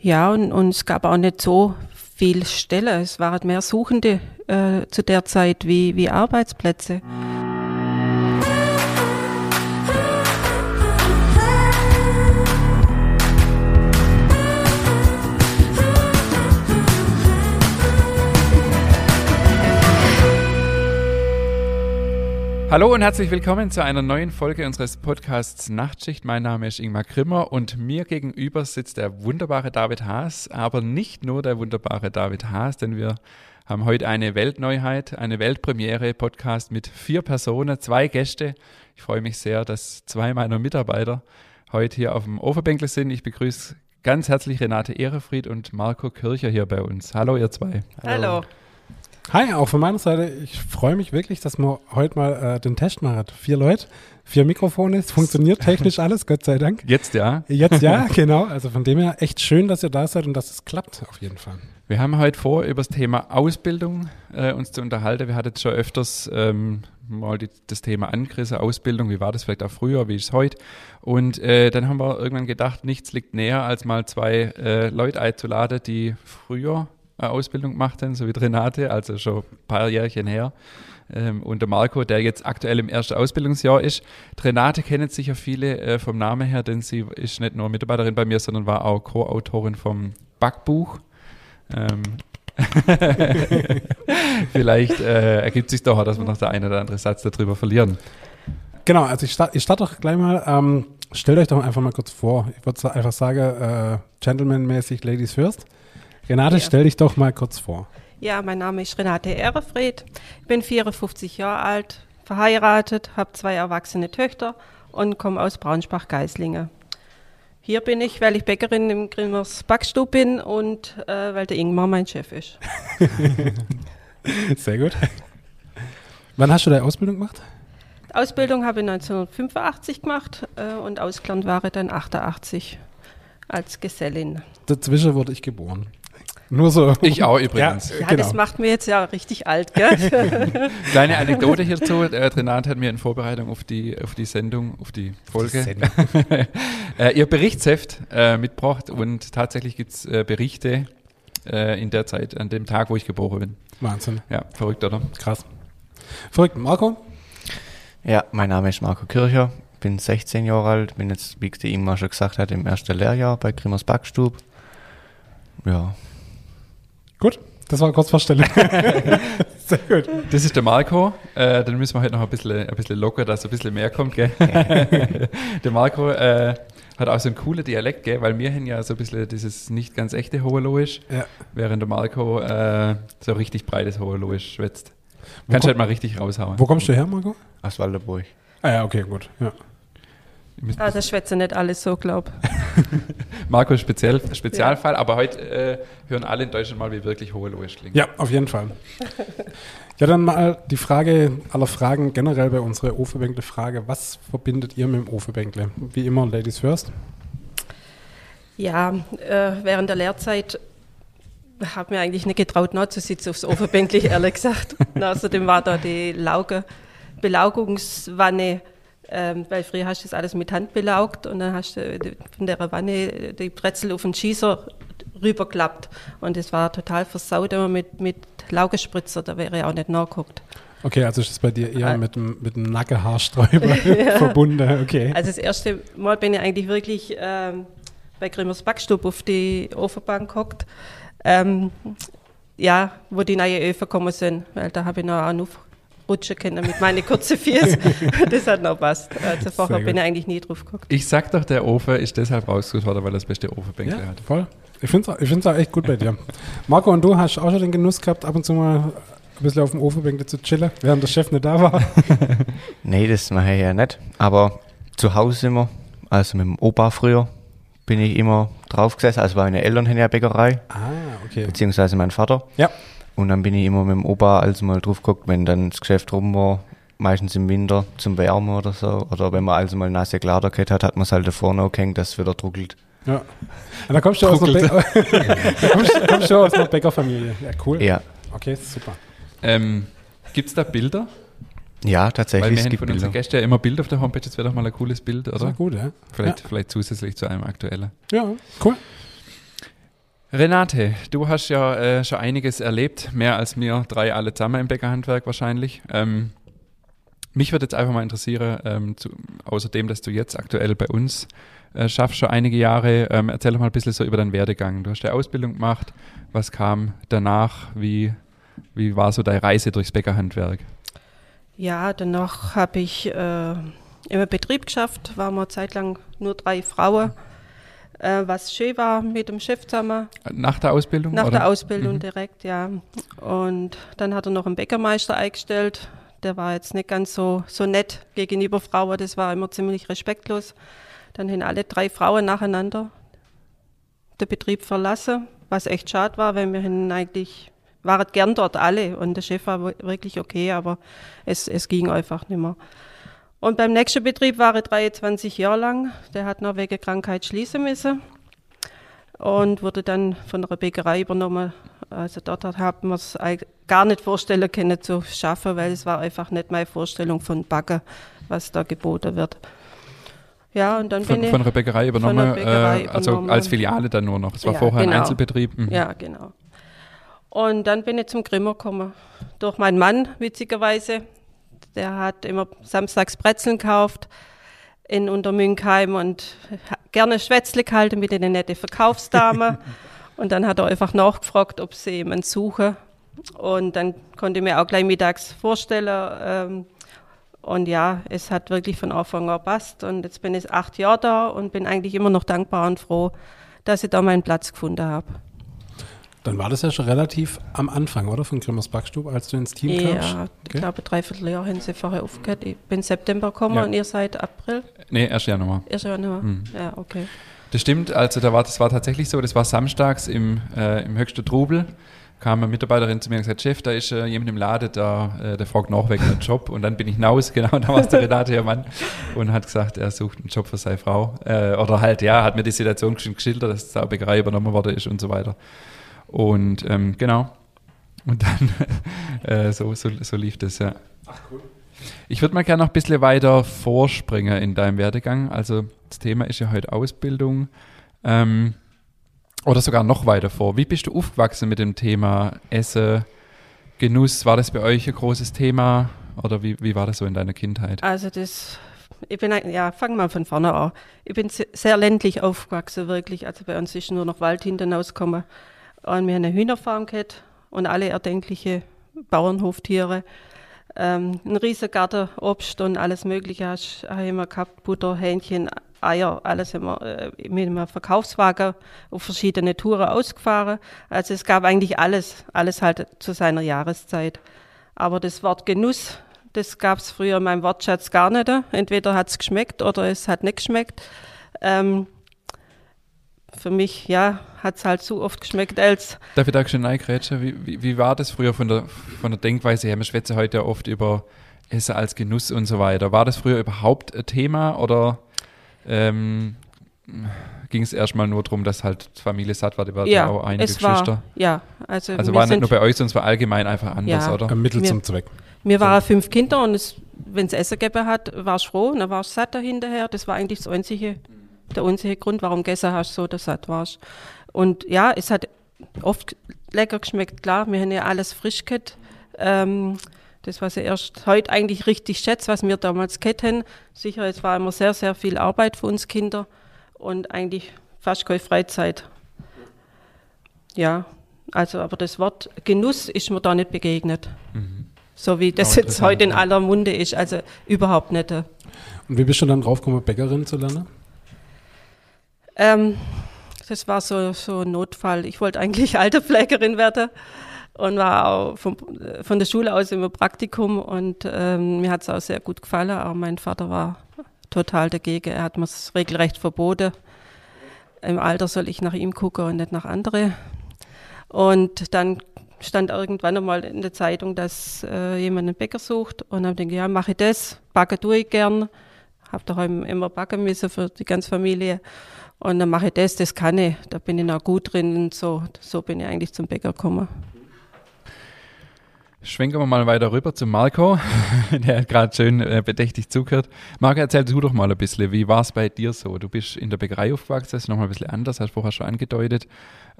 Ja, und, und es gab auch nicht so viel Stelle. Es waren mehr Suchende äh, zu der Zeit wie, wie Arbeitsplätze. Hallo und herzlich willkommen zu einer neuen Folge unseres Podcasts Nachtschicht. Mein Name ist Ingmar Grimmer und mir gegenüber sitzt der wunderbare David Haas, aber nicht nur der wunderbare David Haas, denn wir haben heute eine Weltneuheit, eine Weltpremiere Podcast mit vier Personen, zwei Gäste. Ich freue mich sehr, dass zwei meiner Mitarbeiter heute hier auf dem Overbänkle sind. Ich begrüße ganz herzlich Renate Ehrefried und Marco Kircher hier bei uns. Hallo ihr zwei. Hallo. Hallo. Hi, auch von meiner Seite. Ich freue mich wirklich, dass man heute mal äh, den Test macht. Vier Leute, vier Mikrofone, es funktioniert technisch alles, Gott sei Dank. Jetzt ja. Jetzt ja, genau. Also von dem her echt schön, dass ihr da seid und dass es klappt, auf jeden Fall. Wir haben heute vor, über das Thema Ausbildung äh, uns zu unterhalten. Wir hatten schon öfters ähm, mal die, das Thema angerissen, Ausbildung, wie war das vielleicht auch früher, wie ist es heute? Und äh, dann haben wir irgendwann gedacht, nichts liegt näher, als mal zwei äh, Leute einzuladen, die früher eine Ausbildung gemacht haben, so wie Renate, also schon ein paar Jährchen her. Ähm, und der Marco, der jetzt aktuell im ersten Ausbildungsjahr ist. Renate kennen sicher viele äh, vom Namen her, denn sie ist nicht nur Mitarbeiterin bei mir, sondern war auch Co-Autorin vom Backbuch. Ähm, Vielleicht äh, ergibt sich doch, dass wir noch der eine oder andere Satz darüber verlieren. Genau, also ich starte start doch gleich mal. Ähm, stellt euch doch einfach mal kurz vor. Ich würde einfach sagen, äh, Gentleman-mäßig Ladies first. Renate, ja. stell dich doch mal kurz vor. Ja, mein Name ist Renate Ehrefried. Ich bin 54 Jahre alt, verheiratet, habe zwei erwachsene Töchter und komme aus Braunschweig-Geislingen. Hier bin ich, weil ich Bäckerin im Grimmers Backstub bin und äh, weil der Ingmar mein Chef ist. Sehr gut. Wann hast du deine Ausbildung gemacht? Ausbildung habe ich 1985 gemacht äh, und ausgelernt war ich dann 88 als Gesellin. Dazwischen wurde ich geboren. Nur so. Ich auch übrigens. Ja, ja genau. das macht mir jetzt ja richtig alt, gell? Kleine Anekdote hierzu. Äh, Renat hat mir in Vorbereitung auf die, auf die Sendung, auf die Folge, die äh, ihr Berichtsheft äh, mitgebracht und tatsächlich gibt es äh, Berichte in der Zeit, an dem Tag, wo ich geboren bin. Wahnsinn. Ja, verrückt, oder? Krass. Verrückt. Marco? Ja, mein Name ist Marco Kircher, bin 16 Jahre alt, bin jetzt, wie die Ingmar schon gesagt hat, im ersten Lehrjahr bei Grimmers Backstub. Ja, Gut, das war kurz Vorstellung. Sehr gut. Das ist der Marco. Äh, dann müssen wir heute noch ein bisschen, ein bisschen locker, dass ein bisschen mehr kommt. Gell? der Marco äh, hat auch so einen coolen Dialekt, gell? weil wir haben ja so ein bisschen dieses nicht ganz echte Hoheloisch, ja. während der Marco äh, so richtig breites Hoheloisch schwätzt. Kannst du halt mal richtig raushauen. Wo kommst du her, Marco? Aus Walderburg. Ah ja, okay, gut. Ja. Ah, das schwätze nicht alles so, glaub. Marco Speziell, Spezialfall, ja. aber heute äh, hören alle in Deutschland mal, wie wirklich hohe Loisch klingt. Ja, auf jeden Fall. ja, dann mal die Frage aller Fragen generell bei unserer Ofebänkle-Frage. Was verbindet ihr mit dem Ofebänkle? Wie immer, Ladies first. Ja, äh, während der Lehrzeit habe mir eigentlich nicht getraut, noch zu sitzen aufs Ofenbänkle, ehrlich gesagt. außerdem war da die Lauge, Belaugungswanne ähm, weil früher hast du das alles mit Hand belaugt und dann hast du von der Wanne die Brezel auf den Schießer rüberklappt. Und es war total versaut immer mit, mit Laugespritzer, da wäre ich auch nicht nachgeguckt. Okay, also ist das bei dir eher äh, mit dem, mit dem Nackenhaarsträuber verbunden, okay. Also das erste Mal bin ich eigentlich wirklich ähm, bei Grimmers Backstub auf die Ofenbank gehockt. Ähm, ja, wo die neuen Öfen gekommen sind, weil da habe ich noch einen rutschen können mit meinen kurzen Füßen. das hat noch passt. Also vorher bin ich eigentlich nie drauf geguckt. Ich sag doch, der Ofen ist deshalb rausgesucht worden, weil er das beste Ofenbänkle ja, hat. voll. Ich finde es ich auch echt gut bei dir. Marco, und du hast auch schon den Genuss gehabt, ab und zu mal ein bisschen auf dem Ofenbänkle zu chillen, während der Chef nicht da war? nee, das mache ich ja nicht. Aber zu Hause immer, also mit dem Opa früher, bin ich immer drauf gesessen. Also meine Eltern haben ja Bäckerei. Ah, okay. Beziehungsweise mein Vater. Ja. Und dann bin ich immer mit dem Opa also mal drauf geguckt, wenn dann das Geschäft rum war, meistens im Winter zum Wärmen oder so. Oder wenn man also mal nasse Kleider gehabt hat, hat man es halt davor noch gehängt, dass es wieder druckelt. Ja. Und dann kommst du aus einer, kommst, kommst du aus einer Bäckerfamilie. Ja, cool. Ja. Okay, super. Ähm, Gibt es da Bilder? Ja, tatsächlich. Weil wir haben von unseren Gästen ja immer Bilder auf der Homepage, das wäre doch mal ein cooles Bild, oder? Das gut, ja. Vielleicht, ja. vielleicht zusätzlich zu einem aktuellen. Ja, cool. Renate, du hast ja äh, schon einiges erlebt, mehr als wir drei alle zusammen im Bäckerhandwerk wahrscheinlich. Ähm, mich würde jetzt einfach mal interessieren, ähm, zu, außerdem, dass du jetzt aktuell bei uns äh, schaffst, schon einige Jahre, ähm, erzähl doch mal ein bisschen so über deinen Werdegang. Du hast eine Ausbildung gemacht, was kam danach, wie, wie war so deine Reise durchs Bäckerhandwerk? Ja, danach habe ich äh, im Betrieb geschafft, waren wir zeitlang nur drei Frauen äh, was schön war mit dem Chef zusammen. Nach der Ausbildung? Nach oder? der Ausbildung mhm. direkt, ja. Und dann hat er noch einen Bäckermeister eingestellt. Der war jetzt nicht ganz so, so nett gegenüber Frauen, das war immer ziemlich respektlos. Dann haben alle drei Frauen nacheinander den Betrieb verlassen, was echt schade war, weil wir eigentlich waren gern dort alle und der Chef war wirklich okay, aber es, es ging einfach nicht mehr. Und beim nächsten Betrieb war ich 23 Jahre lang. Der hat noch wegen Krankheit schließen müssen und wurde dann von einer Bäckerei übernommen. Also dort haben wir es gar nicht vorstellen können zu schaffen, weil es war einfach nicht meine Vorstellung von Backen, was da geboten wird. Ja, und dann von, bin ich von einer Bäckerei übernommen, einer Bäckerei äh, also als Filiale dann nur noch. Es war ja, vorher genau. ein Einzelbetrieb. Mhm. Ja, genau. Und dann bin ich zum Grimmer gekommen. Durch meinen Mann, witzigerweise. Der hat immer samstags Brezeln gekauft in Untermünkheim und gerne Schwätzle gehalten mit einer netten Verkaufsdame. und dann hat er einfach nachgefragt, ob sie jemanden suchen. Und dann konnte ich mir auch gleich mittags vorstellen. Ähm, und ja, es hat wirklich von Anfang an passt. Und jetzt bin ich acht Jahre da und bin eigentlich immer noch dankbar und froh, dass ich da meinen Platz gefunden habe. Dann war das ja schon relativ am Anfang, oder? Von Grimmers Backstube, als du ins Team ja, kamst? Ja, okay. ich glaube, dreiviertel Jahr haben sie vorher aufgehört. Ich bin September gekommen ja. und ihr seid April? Nee, erst Januar. Erst Januar, mhm. ja, okay. Das stimmt, also da war, das war tatsächlich so, das war samstags im, äh, im höchsten Trubel kam eine Mitarbeiterin zu mir und gesagt, Chef, da ist äh, jemand im Laden, da, äh, der fragt nach wegen einem Job. Und dann bin ich hinaus, genau, da war es der Renate, ihr Mann, und hat gesagt, er sucht einen Job für seine Frau. Äh, oder halt, ja, hat mir die Situation geschildert, dass die Bäckerei übernommen worden ist und so weiter. Und ähm, genau. Und dann äh, so, so, so lief das, ja. Ach cool. Ich würde mal gerne noch ein bisschen weiter vorspringen in deinem Werdegang. Also das Thema ist ja heute Ausbildung. Ähm, oder sogar noch weiter vor. Wie bist du aufgewachsen mit dem Thema Essen, Genuss? War das bei euch ein großes Thema? Oder wie, wie war das so in deiner Kindheit? Also das, ich bin, ja, fangen wir von vorne an. Ich bin sehr ländlich aufgewachsen, wirklich. Also bei uns ist nur noch Wald hinten rausgekommen. Und wir haben eine Hühnerfarm gehabt und alle erdenkliche Bauernhoftiere. Ähm, ein riesiger Garten, Obst und alles Mögliche haben wir gehabt, Butter, Hähnchen, Eier, alles haben wir äh, mit einem Verkaufswagen auf verschiedene Touren ausgefahren. Also es gab eigentlich alles, alles halt zu seiner Jahreszeit. Aber das Wort Genuss, das gab es früher in meinem Wortschatz gar nicht. Entweder hat es geschmeckt oder es hat nicht geschmeckt. Ähm, für mich, ja, hat es halt so oft geschmeckt als. Darf ich da schon reingrätschen? Wie, wie, wie, war das früher von der, von der Denkweise her? Wir schwätzen heute ja oft über Essen als Genuss und so weiter. War das früher überhaupt ein Thema oder ähm, ging es erstmal nur darum, dass halt die Familie satt war? Die war ja, auch einige es Geschwister. War, ja, also, also war nicht nur bei euch, sondern es war allgemein einfach anders, ja, oder? Ein Mittel mir, zum Zweck. Wir waren fünf Kinder und wenn es Essen gegeben hat, war ich froh und dann war ich satt dahinterher. Das war eigentlich das einzige der einzige Grund, warum gegessen hast, so dass satt warst. Und ja, es hat oft lecker geschmeckt, klar, wir haben ja alles frisch gehabt. Ähm, das, was ich erst heute eigentlich richtig schätze, was wir damals gehabt haben. Sicher, es war immer sehr, sehr viel Arbeit für uns Kinder und eigentlich fast keine Freizeit. Ja, also, aber das Wort Genuss ist mir da nicht begegnet. Mhm. So wie das jetzt heute in aller Munde ist, also überhaupt nicht. Und wie bist du dann draufgekommen, Bäckerin zu lernen? Ähm, das war so, so ein Notfall. Ich wollte eigentlich Alterpflegerin werden und war auch vom, von der Schule aus im Praktikum und ähm, mir hat es auch sehr gut gefallen, aber mein Vater war total dagegen. Er hat mir es regelrecht verboten. Im Alter soll ich nach ihm gucken und nicht nach andere. Und dann stand irgendwann einmal in der Zeitung, dass äh, jemand einen Bäcker sucht und denke ich, ja, mache ich das, backe tue ich gern. Habe daheim immer backen müssen für die ganze Familie. Und dann mache ich das, das kann ich, da bin ich noch gut drin und so, so bin ich eigentlich zum Bäcker gekommen. Schwenken wir mal weiter rüber zu Marco, der gerade schön äh, bedächtig zugehört. Marco, erzähl du doch mal ein bisschen, wie war es bei dir so? Du bist in der Bäckerei aufgewachsen, das ist nochmal ein bisschen anders, hast du vorher schon angedeutet.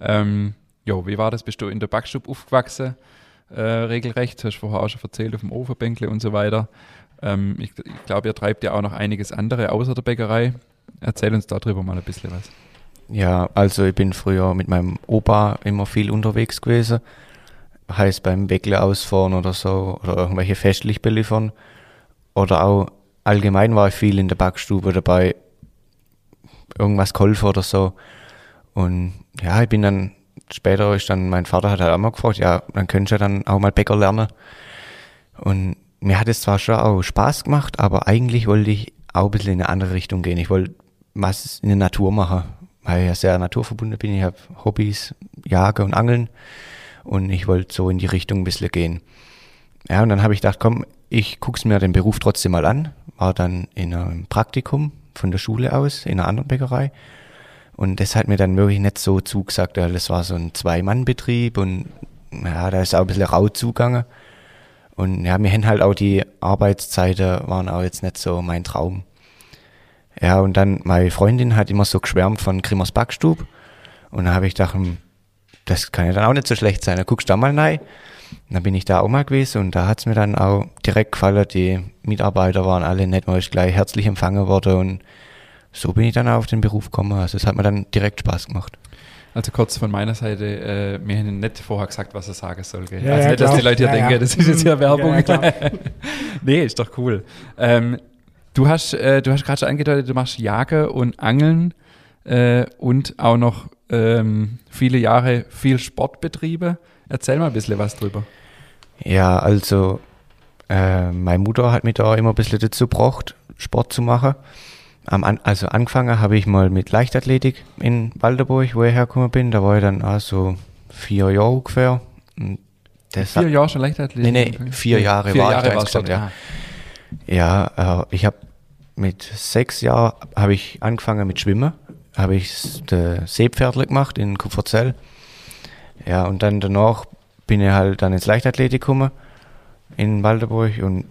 Ähm, jo, wie war das? Bist du in der Backstube aufgewachsen? Äh, regelrecht, hast du vorher auch schon erzählt, auf dem Ofenbänkle und so weiter. Ähm, ich, ich glaube, ihr treibt ja auch noch einiges andere außer der Bäckerei. Erzähl uns darüber mal ein bisschen was. Ja, also ich bin früher mit meinem Opa immer viel unterwegs gewesen. Heißt beim Weckle ausfahren oder so oder irgendwelche festlich beliefern. Oder auch allgemein war ich viel in der Backstube dabei. Irgendwas geholfen oder so. Und ja, ich bin dann, später ist dann, mein Vater hat halt auch mal gefragt, ja, dann könntest du ja dann auch mal Bäcker lernen. Und mir hat es zwar schon auch Spaß gemacht, aber eigentlich wollte ich auch ein bisschen in eine andere Richtung gehen. Ich wollte was in der Natur machen, weil ich ja sehr naturverbunden bin. Ich habe Hobbys, Jagen und Angeln und ich wollte so in die Richtung ein bisschen gehen. Ja, und dann habe ich gedacht, komm, ich guck's mir den Beruf trotzdem mal an. War dann in einem Praktikum von der Schule aus, in einer anderen Bäckerei. Und das hat mir dann wirklich nicht so zugesagt. Das war so ein Zwei-Mann-Betrieb und ja, da ist auch ein bisschen rau zugegangen. Und ja, mir haben halt auch die Arbeitszeiten waren auch jetzt nicht so mein Traum. Ja, und dann meine Freundin hat immer so geschwärmt von Grimmers Backstub. Und da habe ich gedacht, hm, das kann ja dann auch nicht so schlecht sein. Da guckst du da mal rein. Und dann bin ich da auch mal gewesen und da hat's mir dann auch direkt gefallen. Die Mitarbeiter waren alle nett, war ich gleich herzlich empfangen worden und so bin ich dann auch auf den Beruf gekommen. Also es hat mir dann direkt Spaß gemacht. Also kurz von meiner Seite, äh, mir haben nicht vorher gesagt, was er sagen soll. Gell? Ja, also ja, nicht, dass die. Leute hier Ja, denken, ja. das ist jetzt hier Werbung. Ja, nee, ist doch cool. Ähm, du hast, äh, du hast gerade schon angedeutet, du machst Jagen und Angeln äh, und auch noch ähm, viele Jahre viel Sportbetriebe. Erzähl mal ein bisschen was drüber. Ja, also äh, meine Mutter hat mich da immer ein bisschen dazu gebracht, Sport zu machen. Am also angefangen habe ich mal mit Leichtathletik in Walderburg, wo ich hergekommen bin. Da war ich dann auch so vier Jahre ungefähr. Und das Vier Jahre schon Leichtathletik? Nee, nee, vier Jahre vier war ich Jahre da warst du insgesamt, ja. Ja, äh, ich habe mit sechs Jahren habe ich angefangen mit Schwimmen. Habe ich das Seepferdle gemacht in Kupferzell. Ja, und dann danach bin ich halt dann ins Leichtathletik gekommen in Walderburg und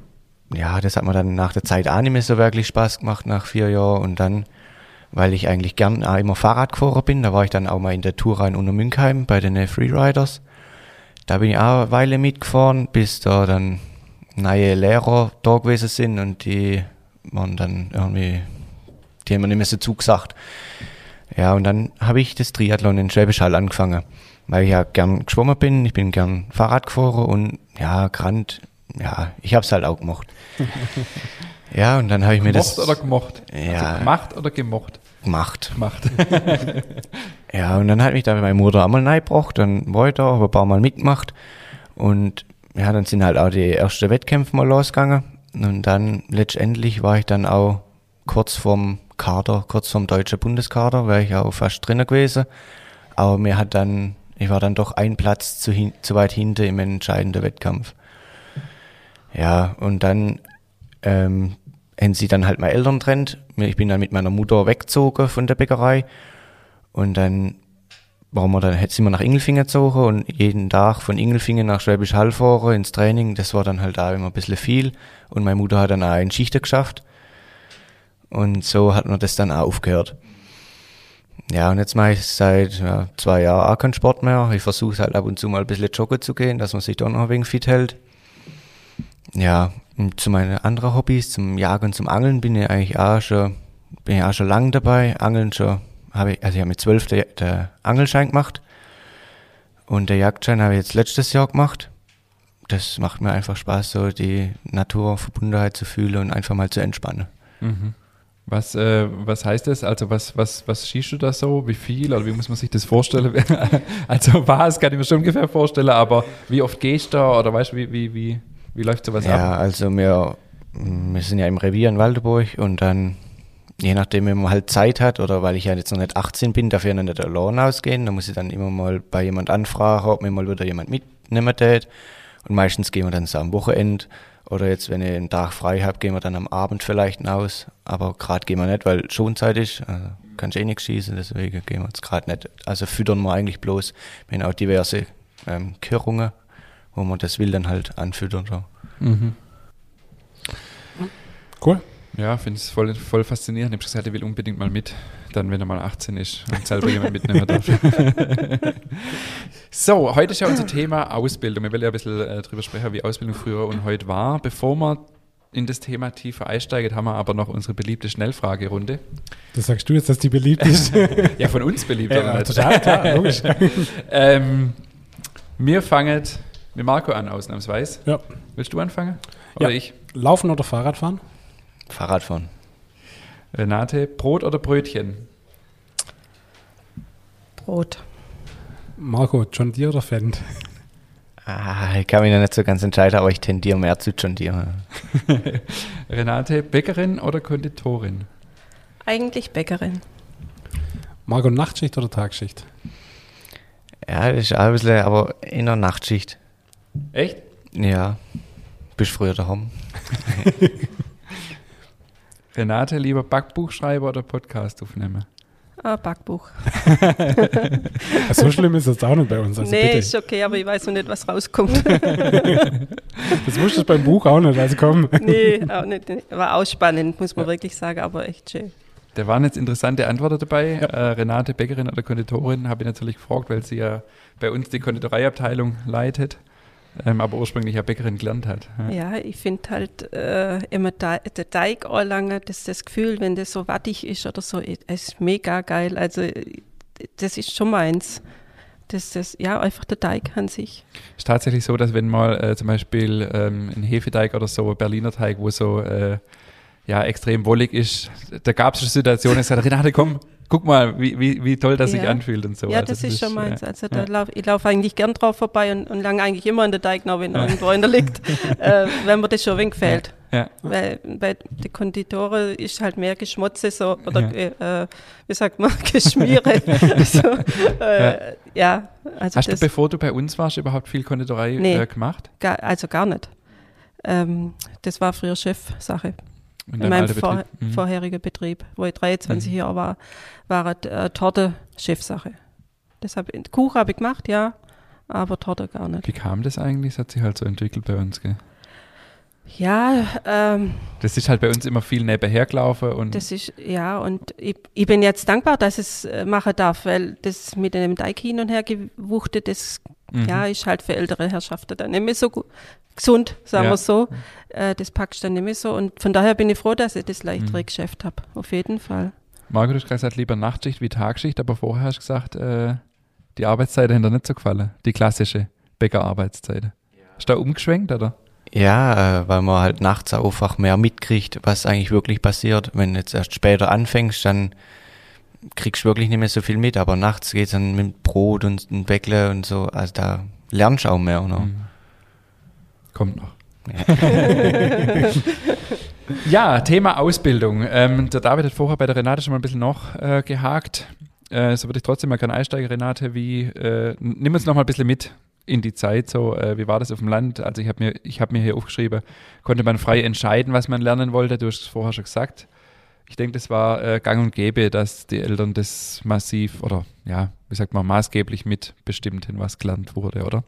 ja, das hat mir dann nach der Zeit auch nicht mehr so wirklich Spaß gemacht nach vier Jahren und dann, weil ich eigentlich gern auch immer Fahrrad gefahren bin, da war ich dann auch mal in der Tour rein unter Münkheim bei den Freeriders. Da bin ich auch eine Weile mitgefahren, bis da dann neue Lehrer da gewesen sind und die waren dann irgendwie, die haben mir nicht mehr so zugesagt. Ja, und dann habe ich das Triathlon in Schwäbisch Hall angefangen, weil ich ja gern geschwommen bin, ich bin gern Fahrrad gefahren und ja, Grand, ja, ich habe es halt auch gemacht. ja, und dann habe ich mir Gemocht das oder gemocht? Ja. Also gemacht oder gemocht? gemacht. Gemacht. Ja, und dann hat mich da meine Mutter einmal reingebracht, dann war ich da, habe ein paar Mal mitgemacht und ja, dann sind halt auch die ersten Wettkämpfe mal losgegangen und dann letztendlich war ich dann auch kurz vorm Kader, kurz vorm deutschen Bundeskader, wäre ich auch fast drinnen gewesen, aber mir hat dann, ich war dann doch ein Platz zu, hin, zu weit hinter im entscheidenden Wettkampf. Ja, und dann ähm, haben sie dann halt meine Eltern trennt. Ich bin dann mit meiner Mutter weggezogen von der Bäckerei und dann waren wir dann, sind wir nach Ingelfingen gezogen und jeden Tag von Ingelfingen nach Schwäbisch Hall fahren ins Training, das war dann halt auch immer ein bisschen viel. Und meine Mutter hat dann auch in Schichten geschafft. Und so hat man das dann auch aufgehört. Ja, und jetzt mache ich seit ja, zwei Jahren auch keinen Sport mehr. Ich versuche halt ab und zu mal ein bisschen joggen zu gehen, dass man sich da noch ein wenig fit hält. Ja, zu meinen anderen Hobbys, zum Jagen und zum Angeln bin ich eigentlich auch schon, bin ich auch schon lange dabei. Angeln schon habe ich, also ich habe mit zwölf der, der Angelschein gemacht und der Jagdschein habe ich jetzt letztes Jahr gemacht. Das macht mir einfach Spaß, so die Naturverbundenheit zu fühlen und einfach mal zu entspannen. Mhm. Was, äh, was heißt das? Also was, was, was schießt du da so? Wie viel? Oder wie muss man sich das vorstellen? also was kann ich mir schon ungefähr vorstellen, aber wie oft gehst du da? Oder weißt du, wie, wie, wie, wie läuft sowas Ja, ab? also wir, wir sind ja im Revier in Waldeburg und dann, je nachdem, wenn man halt Zeit hat oder weil ich ja jetzt noch nicht 18 bin, darf ich ja noch nicht allein ausgehen, dann muss ich dann immer mal bei jemand anfragen, ob mir mal wieder jemand mitnehmen tät. Und meistens gehen wir dann so am Wochenende oder jetzt, wenn ich einen Tag frei habe, gehen wir dann am Abend vielleicht aus. Aber gerade gehen wir nicht, weil Schonzeit ist. Also kannst eh nichts schießen, deswegen gehen wir jetzt gerade nicht. Also füttern wir eigentlich bloß. Haben auch diverse ähm, Körungen, wo man das Wild dann halt anfüttert. So. Mhm. Cool. Ja, finde es voll, voll faszinierend. Ich habe gesagt, er will unbedingt mal mit, dann, wenn er mal 18 ist und selber jemand mitnehmen darf. so, heute ist ja unser Thema Ausbildung. Wir wollen ja ein bisschen äh, drüber sprechen, wie Ausbildung früher und heute war. Bevor wir in das Thema tiefer einsteigen, haben wir aber noch unsere beliebte Schnellfragerunde. Das sagst du jetzt, dass die beliebt ist. Ja, von uns beliebt, ja, nicht? total, klar, logisch. Ähm, wir fangen mit Marco an, ausnahmsweise. Ja. Willst du anfangen? Oder Ja. ich? Laufen oder Fahrradfahren? Fahrradfahren. Renate, Brot oder Brötchen? Brot. Marco, John Deere oder Fendt? Ah, ich kann mich noch nicht so ganz entscheiden, aber ich tendiere mehr zu John Deere. Renate, Bäckerin oder Konditorin? Eigentlich Bäckerin. Marco, Nachtschicht oder Tagschicht? Ja, das ist auch ein bisschen, aber in der Nachtschicht. Echt? Ja, bist früher daheim. Renate, lieber Backbuchschreiber oder Podcast aufnehmen? Ah, Backbuch. So schlimm ist das auch nicht bei uns. Also nee, bitte. ist okay, aber ich weiß noch nicht, was rauskommt. Das wusste ich beim Buch auch nicht. Also komm. nee, auch nicht. War auch spannend, muss man wirklich sagen, aber echt schön. Da waren jetzt interessante Antworten dabei. Äh, Renate, Bäckerin oder Konditorin, habe ich natürlich gefragt, weil sie ja bei uns die Konditoreiabteilung leitet, ähm, aber ursprünglich ja Bäckerin gelernt hat. Ja. Ja, ich finde halt äh, immer da, der Teig auch lange, das, das Gefühl, wenn das so wattig ist oder so, es ist mega geil. Also das ist schon meins. Das, das, ja, einfach der Teig an sich. Ist tatsächlich so, dass wenn mal äh, zum Beispiel ähm, ein Hefeteig oder so, ein Berliner Teig, wo so äh, ja, extrem wollig ist, da gab es Situationen, ich sagte, Renate, komm, guck mal, wie, wie, wie toll das sich Ja. anfühlt und so. ja, Also das, ist schon meins. Ja. Also da Ja. lauf, ich laufe eigentlich gern drauf vorbei und, und lange eigentlich immer in der Teig, noch, wenn er irgendwo einer liegt, äh, wenn mir das schon ein wenig gefällt. Ja. Weil bei den Konditore ist halt mehr Geschmotze so, oder Ja. äh, wie sagt man, Geschmiere. so, äh, ja. also Hast das, du, bevor du bei uns warst, überhaupt viel Konditorei Nee. äh, gemacht? gar, also gar nicht. Ähm, das war früher Chefsache. In In meinem vor, Betrieb? Mhm. vorherigen Betrieb, wo ich 23 Mhm. Jahre war, war äh, Torte Chefsache. Deshalb, Kuchen habe ich gemacht, ja, aber Torte gar nicht. Wie kam das eigentlich? Das hat sich halt so entwickelt bei uns, gell? Ja, ähm, Das ist halt bei uns immer viel nebenher gelaufen und das ist, ja, und ich, ich bin jetzt dankbar, dass ich es äh, machen darf, weil das mit dem Teig hin und her gewuchtet, das Mhm. ja, ist halt für ältere Herrschaften dann nicht mehr so gu- gesund, sagen Ja. wir so. Äh, das packst du dann nicht mehr so. Und von daher bin ich froh, dass ich das leichtere Mhm. Geschäft habe. Auf jeden Fall. Marco, du hast gesagt, lieber Nachtschicht wie Tagschicht, aber vorher hast du gesagt, äh, die Arbeitszeit hat dir nicht so gefallen, die klassische Bäckerarbeitszeit. Hast du da umgeschwenkt, oder? Ja, äh, weil man halt nachts auch einfach mehr mitkriegt, was eigentlich wirklich passiert. Wenn du jetzt erst später anfängst, dann kriegst du wirklich nicht mehr so viel mit, aber nachts geht's dann mit Brot und, und Bäckle und so, also da lernst du auch mehr, ne? Mhm. Kommt noch. ja, Thema Ausbildung. Ähm, der David hat vorher bei der Renate schon mal ein bisschen noch äh, gehakt. Äh, so würde ich trotzdem mal gerne einsteigen, Renate. Wie, äh, nimm uns noch mal ein bisschen mit in die Zeit. So, äh, wie war das auf dem Land? Also ich habe mir, ich habe mir hier aufgeschrieben, konnte man frei entscheiden, was man lernen wollte. Du hast es vorher schon gesagt. Ich denke, das war äh, gang und gäbe, dass die Eltern das massiv oder ja, wie sagt man, maßgeblich mitbestimmt haben, was gelernt wurde, oder?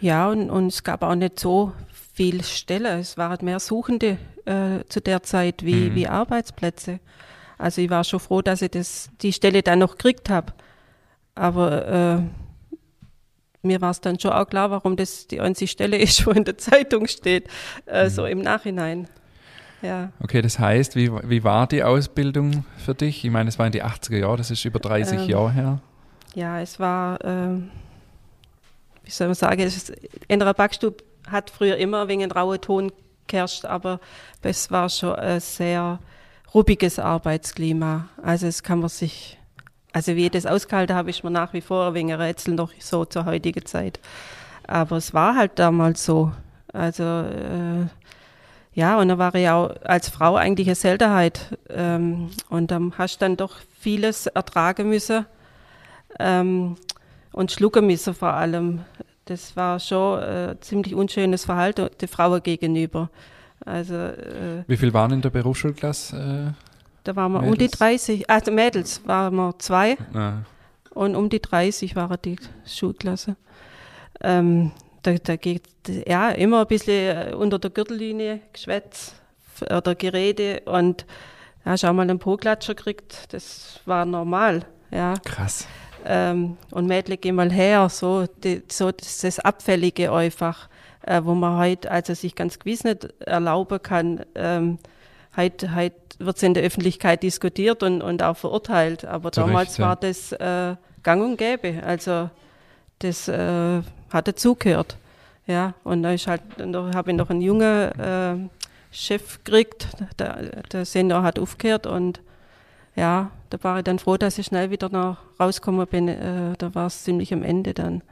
Ja, und, und es gab auch nicht so viel Stelle. Es waren mehr Suchende äh, zu der Zeit wie, Mhm. wie Arbeitsplätze. Also ich war schon froh, dass ich das, die Stelle dann noch gekriegt habe. Aber äh, mir war es dann schon auch klar, warum das die einzige Stelle ist, wo in der Zeitung steht, äh, so im Nachhinein. Ja. Okay, das heißt, wie, wie war die Ausbildung für dich? Ich meine, es war in die 80er Jahre, das ist über 30 Ähm, Jahre her. Ja, es war, ähm, wie soll man sagen, es der Backstube hat früher immer wegen raue Ton geherrscht, aber es war schon ein sehr ruppiges Arbeitsklima. Also es kann man sich, also wie ich das ausgehalten habe, ist mir nach wie vor wegen Rätsel noch so zur heutigen Zeit. Aber es war halt damals so. Also äh, ja, und da war ich auch als Frau eigentlich eine Seltenheit. Ähm, und dann hast du dann doch vieles ertragen müssen ähm, und schlucken müssen vor allem. Das war schon äh, ziemlich unschönes Verhalten den Frauen gegenüber. Also äh, Wie viel waren in der Berufsschulklasse? Da waren wir um die Mädels? 30, also Mädels waren wir zwei na, und um die 30 waren die Schulklasse. Ähm, da, da geht ja immer ein bisschen äh, unter der Gürtellinie Geschwätz oder Gerede und ja, schau mal einen Po-Klatscher gekriegt, das war normal, ja. Krass. Ähm, und Mädchen, geh mal her, so, die, so das, das Abfällige einfach, äh, wo man heute also sich ganz gewiss nicht erlauben kann. Ähm, heute heute wird es in der Öffentlichkeit diskutiert und, und auch verurteilt, aber Zu damals Recht, ja. war das äh, gang und gäbe. Also das äh, hat dazugehört. Ja, und da ist halt, habe ich noch einen jungen äh, Chef gekriegt, der, der Senior hat aufgehört und ja, da war ich dann froh, dass ich schnell wieder noch rausgekommen bin. Äh, da war es ziemlich am Ende dann.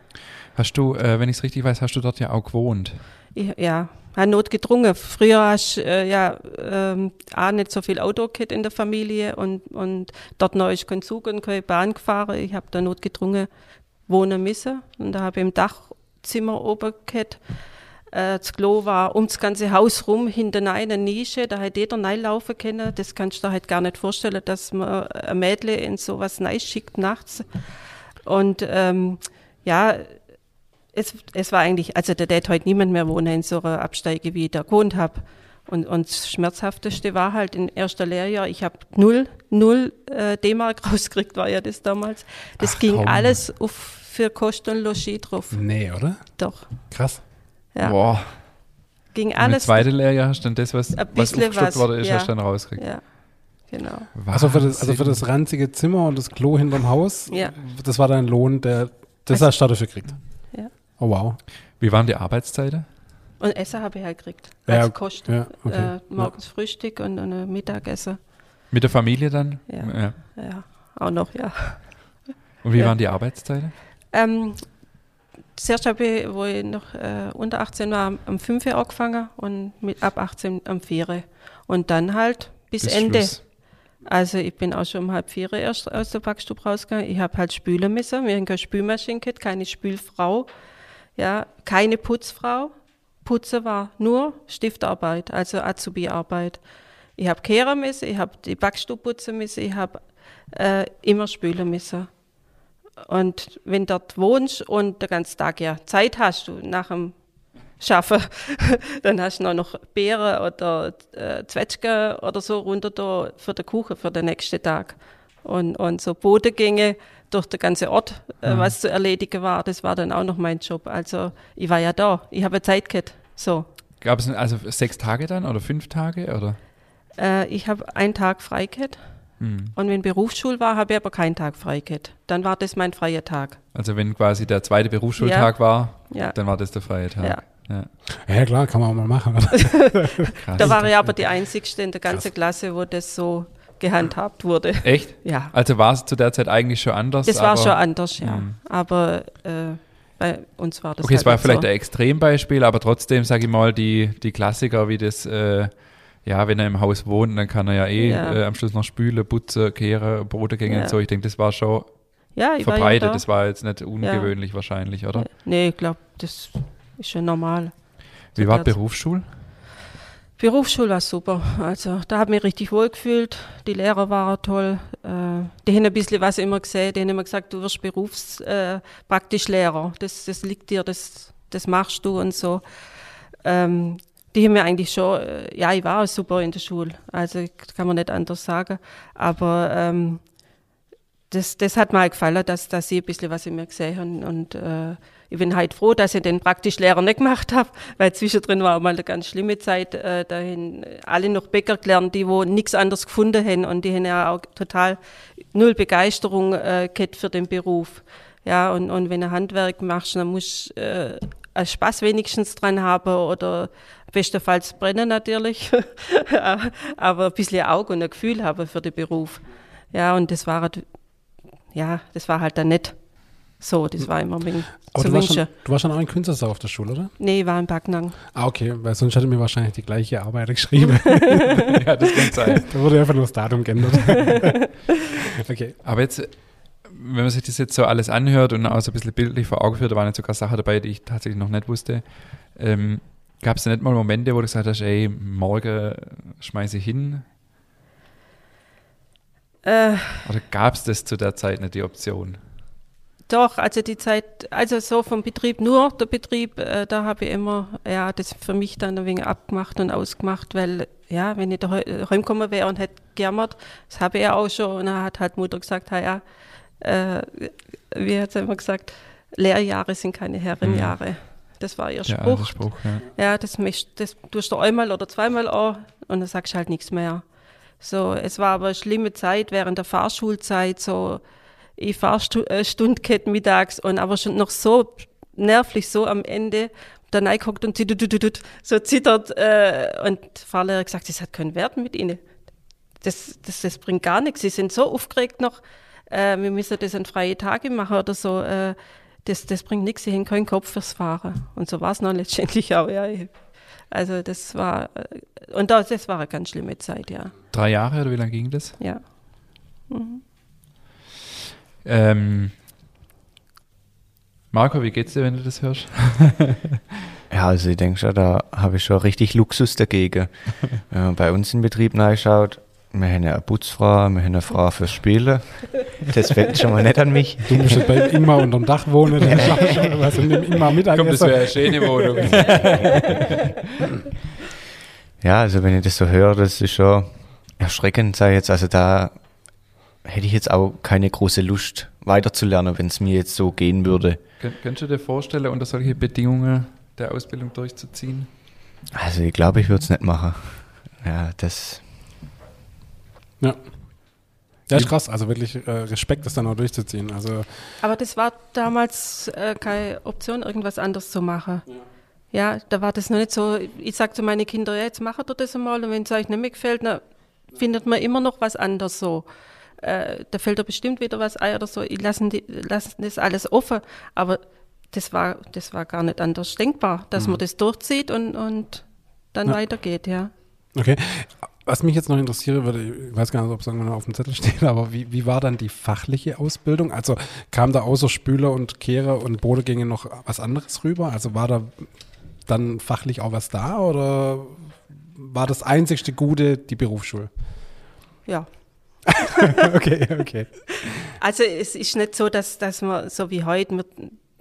Hast du, äh, wenn ich es richtig weiß, hast du dort ja auch gewohnt? Ich, ja, hat notgedrungen. Früher hast du äh, ja ähm, auch nicht so viel Auto gehabt in der Familie und, und dort noch ist kein Zug und keine Bahn gefahren. Ich habe da notgedrungen wohnen müssen und da habe ich im Dachzimmer oben gehabt. Äh, das Klo war ums ganze Haus rum, hinter eine Nische, da hätte jeder reinlaufen können. Das kannst du dir halt gar nicht vorstellen, dass man ein Mädel in sowas schickt nachts. Und ähm, ja, es, es war eigentlich, also da tät heute niemand mehr wohnen in so einer Absteige, wie ich da gewohnt habe. Und, und das Schmerzhafteste war halt in erster Lehrjahr, ich habe null, null äh, D-Mark rausgekriegt, war ja das damals. Das Ach, ging komm. alles auf, für Kost und Logis drauf. Nee, oder? Doch. Krass. Ja. Boah. Ging Und im alles. zweiten Lehrjahr hast du dann das, was, was aufgestockt worden ist, ja. hast du dann rausgekriegt. Ja, genau. Also für, das, also für das ranzige Zimmer und das Klo hinterm Haus, Ja. das war dein Lohn, der, das Also- hast du dafür gekriegt. Ja. Oh wow. Wie waren die Arbeitszeiten? Und Essen habe ich halt gekriegt. Ja, Als Kost. ja, okay. Äh, morgens Frühstück und, und ein Mittagessen. Mit der Familie dann? Ja. Ja, auch noch, ja. Und wie Ja. waren die Arbeitszeiten? Ähm, zuerst habe ich, wo ich noch äh, unter 18 war, am 5 Uhr angefangen und mit ab 18 am 4. Und dann halt bis, Ende. Schluss. Also ich bin auch schon um halb vier erst aus der Backstube rausgegangen. Ich habe halt spülen müssen. Wir haben keine Spülmaschine gehabt, keine Spülfrau, ja, keine Putzfrau. Putzen war nur Stiftarbeit, also Azubi-Arbeit. Ich habe kehren müssen, ich habe die Backstube putzen müssen, ich habe äh, immer spülen müssen. Und wenn dort wohnst und den ganzen Tag ja Zeit hast, du nach dem Schaffen, dann hast du noch, noch Beeren oder äh, Zwetschgen oder so runter da für den Kuchen für den nächsten Tag. Und, und so Bodengänge durch den ganzen Ort, äh, was zu erledigen war, das war dann auch noch mein Job. Also ich war ja da, ich habe Zeit gehabt. So. Gab es also sechs Tage dann oder fünf Tage? Oder? Äh, ich habe einen Tag frei gehabt. Hm. Und wenn Berufsschule war, habe ich aber keinen Tag frei gehabt. Dann war das mein freier Tag. Also wenn quasi der zweite Berufsschultag war, Ja. dann war das der freie Tag. Ja. Ja. Ja, klar, kann man auch mal machen. Da war ich aber die Einzigste in der ganzen Klasse, wo das so gehandhabt wurde. Echt? Ja. Also war es zu der Zeit eigentlich schon anders? Das war schon anders, ja. Mhm. Aber äh, bei uns war das Okay, halt es war vielleicht so. ein Extrembeispiel, aber trotzdem, sage ich mal, die, die Klassiker wie das, äh, ja, wenn er im Haus wohnt, dann kann er ja eh Ja. Äh, am Schluss noch spülen, putzen, kehren, Brodegänge Ja. und so. Ich denke, das war schon ja, ich war verbreitet. ja da. das war jetzt nicht ungewöhnlich wahrscheinlich, oder? Nee, ich glaube, das ist schon normal. Wie war. Berufsschule? Berufsschule war super. Also da habe ich mich richtig wohl gefühlt. Die Lehrer waren toll. Äh, die haben ein bisschen was immer gesehen. Die haben immer gesagt, du wirst berufspraktisch äh, Lehrer. Das, das liegt dir, das, das machst du und so. Ähm, die haben mir eigentlich schon, äh, ja, ich war auch super in der Schule. Also kann man nicht anders sagen. Aber ähm, das, das hat mir gefallen, dass, dass sie ein bisschen was in mir gesehen haben. Und äh, ich bin halt froh, dass ich den praktisch Lehrer nicht gemacht habe, weil zwischendrin war auch mal eine ganz schlimme Zeit. Äh, da haben alle noch Bäcker gelernt, die wo nichts anderes gefunden haben und die haben ja auch total null Begeisterung äh, gehabt für den Beruf. Ja, und, und wenn du Handwerk machst, dann musst du äh, Spaß wenigstens dran haben oder bestenfalls brennen natürlich, aber ein bisschen Auge und ein Gefühl haben für den Beruf. Ja, und das war halt, ja, das war halt dann nicht so, das war immer wegen Aber zu du warst, schon, wünschen. du warst schon auch ein Künstlersau auf der Schule, oder? Nee, ich war in Backnang. Ah, okay, weil sonst hätte mir wahrscheinlich die gleiche Arbeit geschrieben. ja, das kann sein. da wurde einfach nur das Datum geändert. okay. Aber jetzt, wenn man sich das jetzt so alles anhört und auch so ein bisschen bildlich vor Augen führt, da waren jetzt sogar Sachen dabei, die ich tatsächlich noch nicht wusste. Ähm, Gab es da nicht mal Momente, wo du gesagt hast, ey, morgen schmeiße ich hin? Äh, Oder gab es das zu der Zeit nicht, die Option? Doch, also die Zeit, also so vom Betrieb, nur der Betrieb, äh, da habe ich immer, ja, das für mich dann ein wenig abgemacht und ausgemacht, weil, ja, wenn ich da heimgekommen wäre und hätte gejammert, das habe ich ja auch schon, und dann hat halt Mutter gesagt, ja, äh, wie hat sie immer gesagt, Lehrjahre sind keine Herrenjahre. Das war ihr Spruch. Ja, Spruch, ja. ja das, das tust du einmal oder zweimal an und dann sagst du halt nichts mehr. So, es war aber eine schlimme Zeit während der Fahrschulzeit, so, ich Fahrstunde äh, mittags und aber schon noch so nervlich, so am Ende, dann reinguckt und so zittert äh, und der Fahrlehrer gesagt, das hat keinen Wert mit ihnen. Das, das, das bringt gar nichts. Sie sind so aufgeregt noch, äh, wir müssen das an freie Tage machen oder so. Äh, das, das bringt nichts, sie haben keinen Kopf fürs Fahren. Und so war es dann letztendlich auch, ja. Also das war, äh, und das, das war eine ganz schlimme Zeit, ja. Drei Jahre oder wie lange ging das? Ja. Mhm. Ähm, Marco, wie geht's dir, wenn du das hörst? ja, also ich denke schon, da habe ich schon richtig Luxus dagegen. wenn man bei uns im Betrieb nachschaut, wir haben eine Putzfrau, wir haben eine Frau fürs Spielen. Das fällt schon mal nicht an mich. Du musst jetzt bei Ingmar unterm Dach wohnen, dann schaust du, was in dem Ingmar Mittagessen. Komm, das wäre eine schöne Wohnung. ja, also wenn ich das so höre, das ist schon erschreckend, sei jetzt. Also da hätte ich jetzt auch keine große Lust weiterzulernen, wenn es mir jetzt so gehen würde. Kön könntest du dir vorstellen, unter solche Bedingungen der Ausbildung durchzuziehen? Also ich glaube, ich würde es nicht machen. Ja, das. Ja. Ja, ist krass. Also wirklich äh, Respekt, das dann auch durchzuziehen. Also Aber das war damals äh, keine Option, irgendwas anderes zu machen. Ja. ja. da war das noch nicht so. Ich sage zu meinen Kindern, ja, jetzt macht ihr das einmal und wenn es euch nicht mehr gefällt, dann findet man immer noch was anderes so äh, da fällt da bestimmt wieder was ein oder so. Ich lasse lass das alles offen, aber das war, das war gar nicht anders denkbar, dass mhm. man das durchzieht und, und dann ja. weitergeht, ja. Okay. Was mich jetzt noch interessieren würde, ich weiß gar nicht, ob es irgendwann auf dem Zettel steht, aber wie, wie war dann die fachliche Ausbildung? Also kam da außer Spüler und Kehrer und Bodegänge noch was anderes rüber? Also war da dann fachlich auch was da oder war das einzigste Gute die Berufsschule? Ja, okay, okay. Also es ist nicht so, dass, dass man so wie heute, man,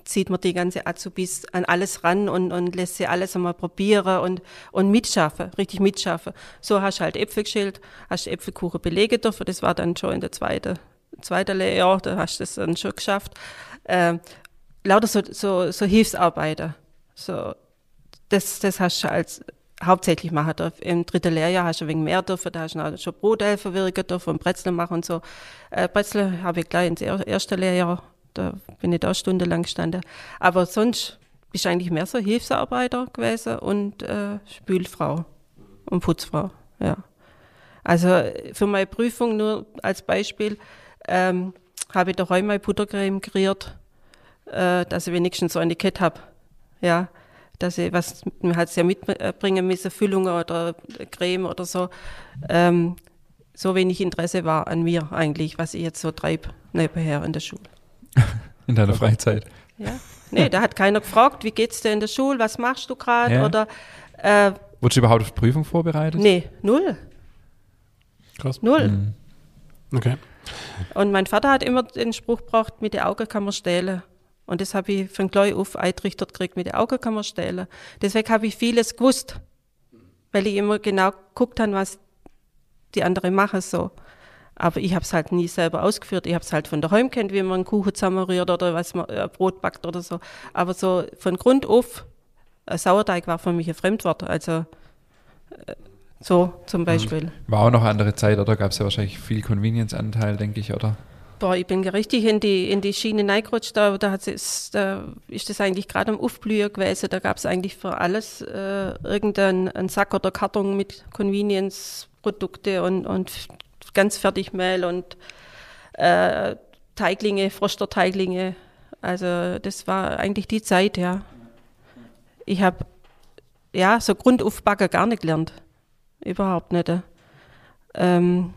zieht man die ganze Azubis an alles ran und, und lässt sie alles einmal probieren und, und mitschaffen, richtig mitschaffen. So hast du halt Äpfel geschält, hast Äpfelkuchen belegen dürfen, das war dann schon in der zweiten, zweiten Lehrjahr, da hast du das dann schon geschafft. Ähm, lauter so, so, so Hilfsarbeiter, so, das, das hast du als hauptsächlich machen darf. Im dritten Lehrjahr hast du wenig mehr dürfen, da hast du schon Brothelfer wirken dürfen und Brezel machen und so. Äh, Brezel habe ich gleich ins erste Lehrjahr, da bin ich da stundenlang gestanden. Aber sonst bist du eigentlich mehr so Hilfsarbeiter gewesen und äh, Spülfrau und Putzfrau, ja. Also für meine Prüfung nur als Beispiel ähm, habe ich daheim meine Buttercreme kreiert, äh, dass ich wenigstens so eine Kette habe. Ja, dass ich was, man hat es ja mitbringen müssen, Füllungen oder Creme oder so. Ähm, so wenig Interesse war an mir eigentlich, was ich jetzt so treibe nebenher in der Schule. In deiner Freizeit? Ja. Nee, da hat keiner gefragt, wie geht's dir in der Schule, was machst du gerade? Ja. Oder äh, Wurdest du überhaupt auf Prüfung vorbereitet? Nee, null. Krass. Null. Mhm. Okay. Und mein Vater hat immer den Spruch gebracht, mit den Augen kann man stehlen. Und das habe ich von gleich auf eintrichtert gekriegt mit den Augen kann man stellen. Deswegen habe ich vieles gewusst, weil ich immer genau geguckt habe, was die anderen machen so. Aber ich habe es halt nie selber ausgeführt. Ich habe es halt von daheim kennt, wie man einen Kuchen zusammenrührt oder was man äh, Brot backt oder so. Aber so von Grund auf, ein Sauerteig war für mich ein Fremdwort. Also äh, so zum Beispiel. War auch noch eine andere Zeit, oder? Gab es ja wahrscheinlich viel Convenience-Anteil, denke ich, oder? Boah, ich bin richtig in die, in die Schiene reingerutscht. Da, da, hat es, da ist das eigentlich gerade am Aufblühen gewesen. Da gab es eigentlich für alles äh, irgendeinen Sack oder Karton mit Convenience-Produkte und, und ganz Fertigmehl und äh, Teiglinge, Frosterteiglinge. Also das war eigentlich die Zeit, ja. Ich habe ja so Grundaufbacken gar nicht gelernt. Überhaupt nicht. Ähm,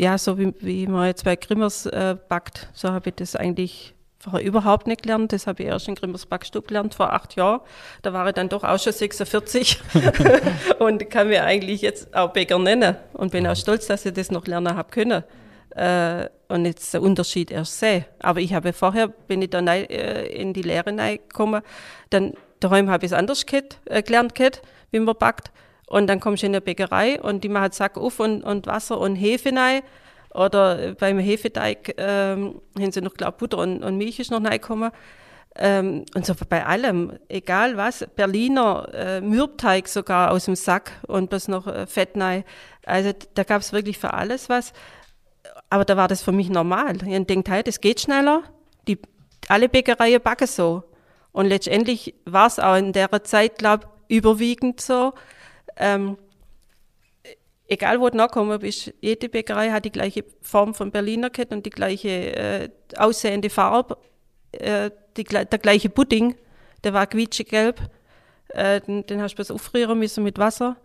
ja, so wie, wie man jetzt bei Grimmers äh, backt, so habe ich das eigentlich vorher überhaupt nicht gelernt. Das habe ich erst in Grimmers Backstub gelernt vor acht Jahren. Da war ich dann doch auch schon 46 und kann mir eigentlich jetzt auch Bäcker nennen und bin auch stolz, dass ich das noch lernen habe können. Äh, und jetzt den Unterschied erst sehe. Aber ich habe vorher, bin ich da rein, äh, in die Lehre reingekommen, dann daheim habe ich es anders gehabt, äh, gelernt, gehabt, wie man backt. Und dann kommst du in eine Bäckerei und die machen Sack auf und, und Wasser und Hefe rein. Oder beim Hefeteig ähm, haben sie noch, glaube Butter und, und Milch ist noch reingekommen. Ähm, und so bei allem, egal was, Berliner äh, Mürbteig sogar aus dem Sack und bloß noch äh, Fett rein. Also da gab es wirklich für alles was. Aber da war das für mich normal. Ich denke, hey, das geht schneller. Die, alle Bäckereien backen so. Und letztendlich war es auch in der Zeit, glaube ich, überwiegend so. Ähm, egal wo du nachgekommen bist, jede Bäckerei hat die gleiche Form von Berliner Kette und die gleiche äh, aussehende Farbe, äh, die, der gleiche Pudding, der war quietschegelb, äh, den, den hast du bloß aufrühren müssen mit Wasser.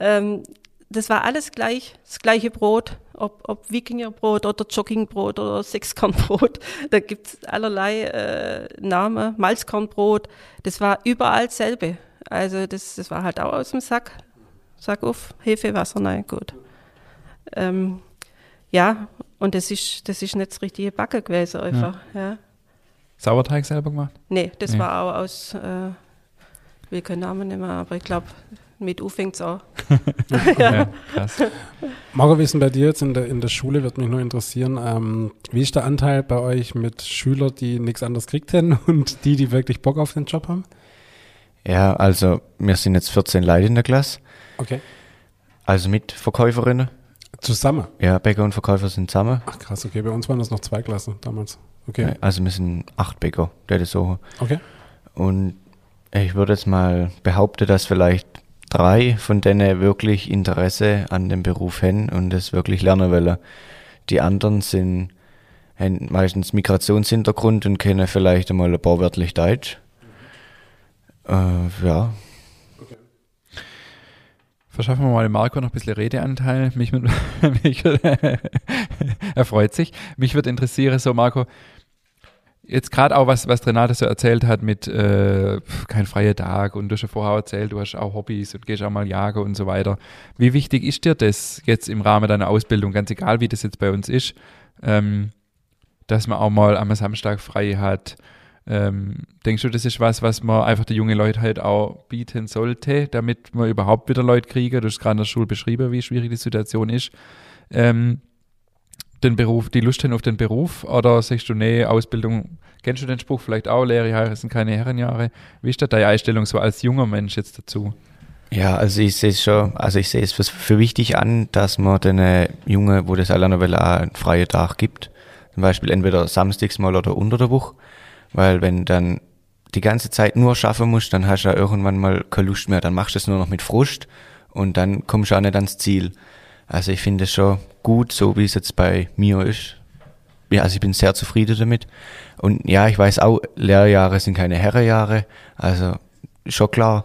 Ähm, das war alles gleich, das gleiche Brot, ob, ob Wikingerbrot oder Joggingbrot oder Sechskornbrot. Da gibt es allerlei äh, Namen, Malzkornbrot. Das war überall dasselbe. Also das, das war halt auch aus dem Sack. Sack auf, Hefe, Wasser, nein, gut. Ähm, ja, und das ist, das ist nicht das richtige Backe gewesen einfach. Ja. ja. Sauerteig selber gemacht? Nee, das nee. war auch aus, äh, will keinen Namen nehmen, aber ich glaube, mit U fängt es an. ja. ja, krass. Marco, wie ist denn bei dir jetzt in der, in der Schule, wird mich nur interessieren, ähm, wie ist der Anteil bei euch mit Schülern, die nichts anderes kriegt hätten und die, die wirklich Bock auf den Job haben? Ja, also wir sind jetzt 14 Leute in der Klasse. Okay. Also mit Verkäuferinnen. Zusammen? Ja, Bäcker und Verkäufer sind zusammen. Ach krass, okay. Bei uns waren das noch zwei Klassen damals. Okay. Also wir sind acht Bäcker, der das so. Okay. Und ich würde jetzt mal behaupten, dass vielleicht drei von denen wirklich Interesse an dem Beruf haben und das wirklich lernen wollen. Die anderen sind haben meistens Migrationshintergrund und kennen vielleicht einmal ein paar wörtlich Deutsch. Äh, ja, Verschaffen wir mal Marco noch ein bisschen Redeanteil. Mich, mich er freut sich. Mich würde interessieren, so Marco, jetzt gerade auch was, was Renate so erzählt hat mit äh, kein freier Tag und du hast ja vorher erzählt, du hast auch Hobbys und gehst auch mal jagen und so weiter. Wie wichtig ist dir das jetzt im Rahmen deiner Ausbildung, ganz egal wie das jetzt bei uns ist, ähm, dass man auch mal am Samstag frei hat, ähm, denkst du, das ist was, was man einfach die jungen Leute halt auch bieten sollte, damit man überhaupt wieder Leute kriegen? Du hast gerade in der Schule beschrieben, wie schwierig die Situation ist. Ähm, den Beruf, die Lust haben auf den Beruf oder sagst du, nee, Ausbildung, kennst du den Spruch vielleicht auch, Lehrjahre sind keine Herrenjahre? Wie ist da deine Einstellung so als junger Mensch jetzt dazu? Ja, also ich sehe es schon, also ich sehe es für, wichtig an, dass man den Jungen, wo das alleine will, einen freien Tag gibt. Zum Beispiel entweder samstags mal oder unter der Woche. Weil wenn dann die ganze Zeit nur schaffen musst, dann hast du ja irgendwann mal keine Lust mehr. Dann machst du es nur noch mit Frust und dann kommst du auch nicht ans Ziel. Also ich finde es schon gut, so wie es jetzt bei mir ist. Ja, also ich bin sehr zufrieden damit. Und ja, ich weiß auch, Lehrjahre sind keine Herrenjahre. Also schon klar.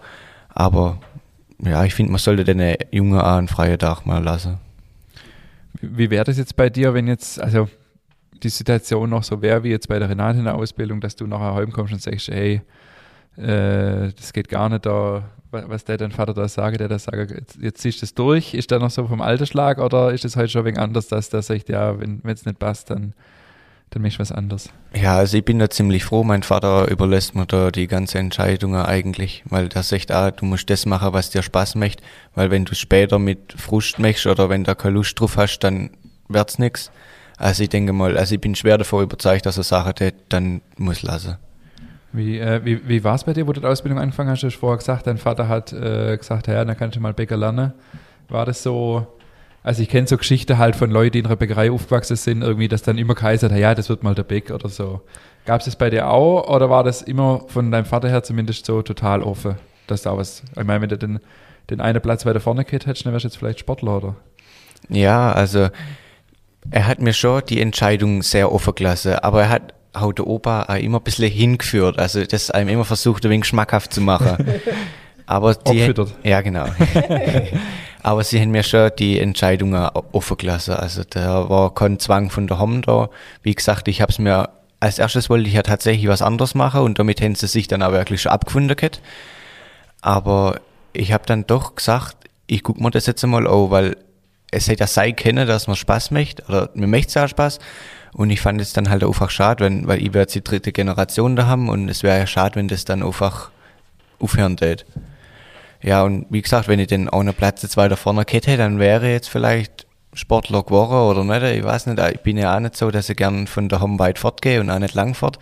Aber ja, ich finde, man sollte den Jungen auch einen freien Tag mal lassen. Wie wäre das jetzt bei dir, wenn jetzt, also die Situation noch so wäre wie jetzt bei der Renate in der Ausbildung, dass du nachher heimkommst und sagst, hey, äh, das geht gar nicht da, was der dein Vater da sagt, der da sagt, jetzt, jetzt ziehst du es durch, ist der noch so vom Altersschlag oder ist es heute schon ein wenig anders, dass der sagt, ja, wenn es nicht passt, dann, dann machst du was anderes? Ja, also ich bin da ziemlich froh, mein Vater überlässt mir da die ganze Entscheidung eigentlich, weil der sagt, ah, du musst das machen, was dir Spaß macht, weil wenn du später mit Frust machst oder wenn du keine Lust drauf hast, dann wird's nichts. Also ich denke mal, also ich bin schwer davor überzeugt, dass er Sache tät, dann muss lassen. Wie, äh, wie, wie war es bei dir, wo du die Ausbildung angefangen hast? Du hast vorher gesagt, dein Vater hat äh, gesagt, ja, dann kannst du mal Bäcker lernen. War das so, also ich kenne so Geschichten halt von Leuten, die in einer Bäckerei aufgewachsen sind, irgendwie, dass dann immer geheißen hat, ja, das wird mal der Bäck oder so. Gab es das bei dir auch oder war das immer von deinem Vater her zumindest so total offen, dass da was, ich meine, wenn du den, den einen Platz weiter vorne gehabt hättest, dann wärst du jetzt vielleicht Sportler, oder? Ja, also er hat mir schon die Entscheidung sehr offen gelassen, aber er hat auch der Opa auch immer ein bisschen hingeführt, also das einem immer versucht, ein wenig schmackhaft zu machen. Aber die, ja genau. aber sie haben mir schon die Entscheidung offen gelassen, also da war kein Zwang von der Hom da. Wie gesagt, ich habe es mir, als erstes wollte ich ja tatsächlich was anderes machen und damit hätten sie sich dann auch wirklich schon abgefunden gehabt. Aber ich habe dann doch gesagt, ich guck mir das jetzt einmal an, weil es hätte ja sein können, dass man Spaß möchte, oder mir möchte es ja Spaß. Und ich fand es dann halt einfach schade, wenn, weil ich jetzt die dritte Generation da haben und es wäre ja schade, wenn das dann einfach aufhören tät. Ja, und wie gesagt, wenn ich den auch einen Platz jetzt weiter vorne hätte, dann wäre jetzt vielleicht Sportler geworden oder nicht. Ich weiß nicht, ich bin ja auch nicht so, dass ich gern von daheim weit fortgehe und auch nicht lang fort.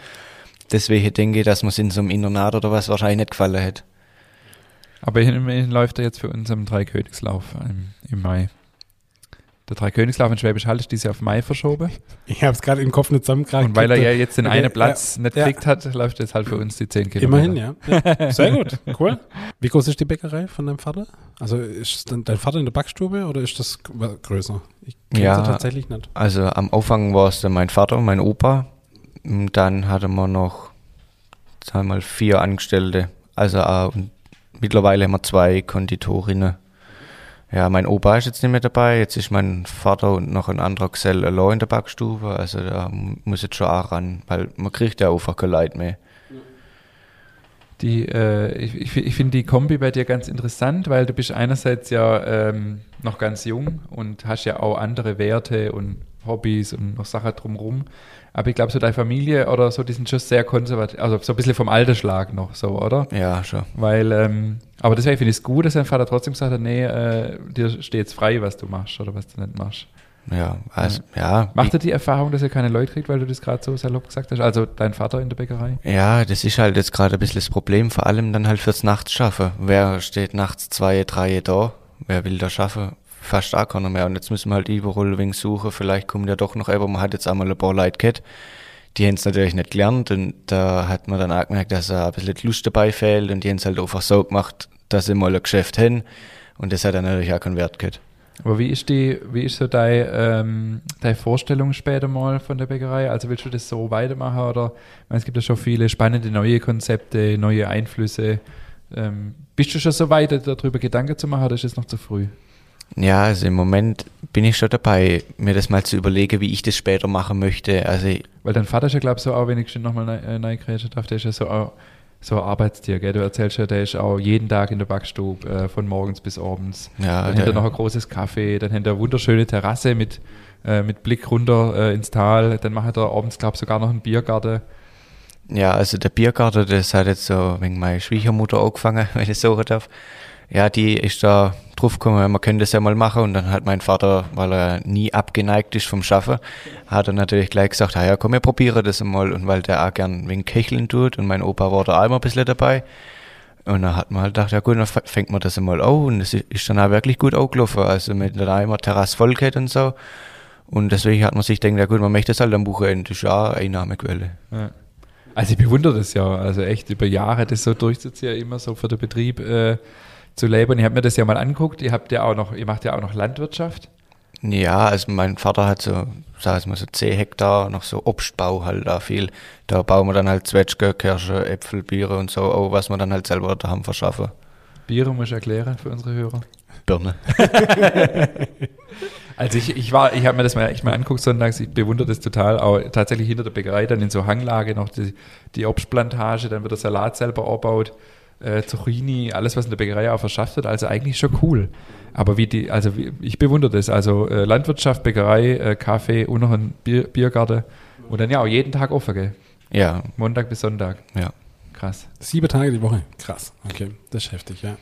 Deswegen denke ich, dass man es in so einem Internat oder was wahrscheinlich nicht gefallen hätte. Aber immerhin läuft er jetzt für uns am Dreikönigslauf im Mai. Der Dreikönigslauf in Schwäbisch Hall ist dieses Jahr auf Mai verschoben. Ich habe es gerade im Kopf nicht zusammengekriegt. Und weil er ja jetzt den Okay, einen Platz ja, nicht ja. gekriegt hat, läuft jetzt halt für uns die 10 Kilometer. Immerhin, ja. ja. Sehr gut, cool. Wie groß ist die Bäckerei von deinem Vater? Also ist dann dein Vater in der Backstube oder ist das größer? Ich kenne Ja. sie tatsächlich nicht. Also am Anfang war es dann mein Vater und mein Opa. Und dann hatten wir noch, sagen wir mal, vier Angestellte. Also äh, und mittlerweile haben wir zwei Konditorinnen. Ja, mein Opa ist jetzt nicht mehr dabei. Jetzt ist mein Vater und noch ein anderer Gesell allein in der Backstube. Also da muss jetzt schon auch ran, weil man kriegt ja einfach keine Leute mehr. Die, äh, ich ich, ich finde die Kombi bei dir ganz interessant, weil du bist einerseits ja ähm, noch ganz jung und hast ja auch andere Werte und Hobbys und noch Sachen drumherum. Aber ich glaube, so deine Familie oder so, die sind schon sehr konservativ, also so ein bisschen vom Altersschlag noch so, oder? Ja, schon. Weil, ähm, aber deswegen finde ich es gut, dass dein Vater trotzdem gesagt hat, nee, äh, dir steht jetzt frei, was du machst oder was du nicht machst. Ja, also, ja. Macht er die Erfahrung, dass er keine Leute kriegt, weil du das gerade so salopp gesagt hast? Also dein Vater in der Bäckerei? Ja, das ist halt jetzt gerade ein bisschen das Problem, vor allem dann halt fürs Nachtsschaffen. Wer steht nachts zwei, drei da? Wer will da schaffen? Fast auch keiner mehr. Und jetzt müssen wir halt überall wenig suchen. Vielleicht kommt ja doch noch aber man hat jetzt einmal ein paar Leute gehabt. Die haben es natürlich nicht gelernt und da hat man dann auch gemerkt, dass da ein bisschen die Lust dabei fehlt und die haben es halt einfach so gemacht, dass sie mal ein Geschäft haben und das hat dann natürlich auch keinen Wert gehabt. Aber wie ist die, wie ist so deine, ähm, deine Vorstellung später mal von der Bäckerei? Also willst du das so weitermachen oder ich meine, es gibt ja schon viele spannende neue Konzepte, neue Einflüsse. Ähm, bist du schon so weit, darüber Gedanken zu machen oder ist es noch zu früh? Ja, also im Moment bin ich schon dabei, mir das mal zu überlegen, wie ich das später machen möchte. Also Weil dein Vater ist ja, glaube ich, so auch, wenn ich schon nochmal äh, reingrätschen darf, der ist ja so auch so ein Arbeitstier, gell? Du erzählst ja, der ist auch jeden Tag in der Backstube, äh, von morgens bis abends. ja, Dann hat er noch ein großes Café, dann hat er eine wunderschöne Terrasse mit, äh, mit Blick runter äh, ins Tal. Dann macht er abends, glaube ich, sogar noch einen Biergarten. Ja, also der Biergarten, das hat jetzt so wegen meiner Schwiegermutter angefangen, wenn ich so darf. Ja, die ist da drauf gekommen, man könnte das ja mal machen. Und dann hat mein Vater, weil er nie abgeneigt ist vom Schaffen, hat er natürlich gleich gesagt, ah ja, komm, wir probieren das mal. Und weil der auch gern wegen Köcheln tut und mein Opa war da auch immer ein bisschen dabei. Und dann hat man halt gedacht, ja gut, dann fängt man das mal an. Und es ist dann auch wirklich gut angelaufen. Also mit einer immer Terrasse voll und so. Und deswegen hat man sich gedacht, ja gut, man möchte das halt am Wochenende, das ist ja Einnahmequelle. Ja. Also ich bewundere das ja, also echt über Jahre das so durchzuziehen, immer so für den Betrieb äh, zu leben. Und ich habe mir das ja mal angeguckt, ihr habt ja auch noch, ihr macht ja auch noch Landwirtschaft. Ja, also mein Vater hat so, sag ich mal, so 10 Hektar, noch so Obstbau halt da viel. Da bauen wir dann halt Zwetschge, Kirsche, Äpfel, Biere und so, auch was wir dann halt selber daheim verschaffen. Biere muss ich erklären für unsere Hörer. Birne. Also ich, ich war, ich habe mir das mal echt mal angeguckt sonntags, ich bewundere das total, auch tatsächlich hinter der Bäckerei dann in so Hanglage noch die, die Obstplantage, dann wird der Salat selber aufgebaut, äh, Zucchini, alles was in der Bäckerei auch verschafft wird, also eigentlich schon cool. Aber wie die, also wie, ich bewundere das, also äh, Landwirtschaft, Bäckerei, äh, Kaffee und noch ein Bier, Biergarten und dann ja auch jeden Tag offen, gell? Ja, Montag bis Sonntag. ja. Krass. Sieben Tage die Woche. Krass. Okay, das ist heftig, ja.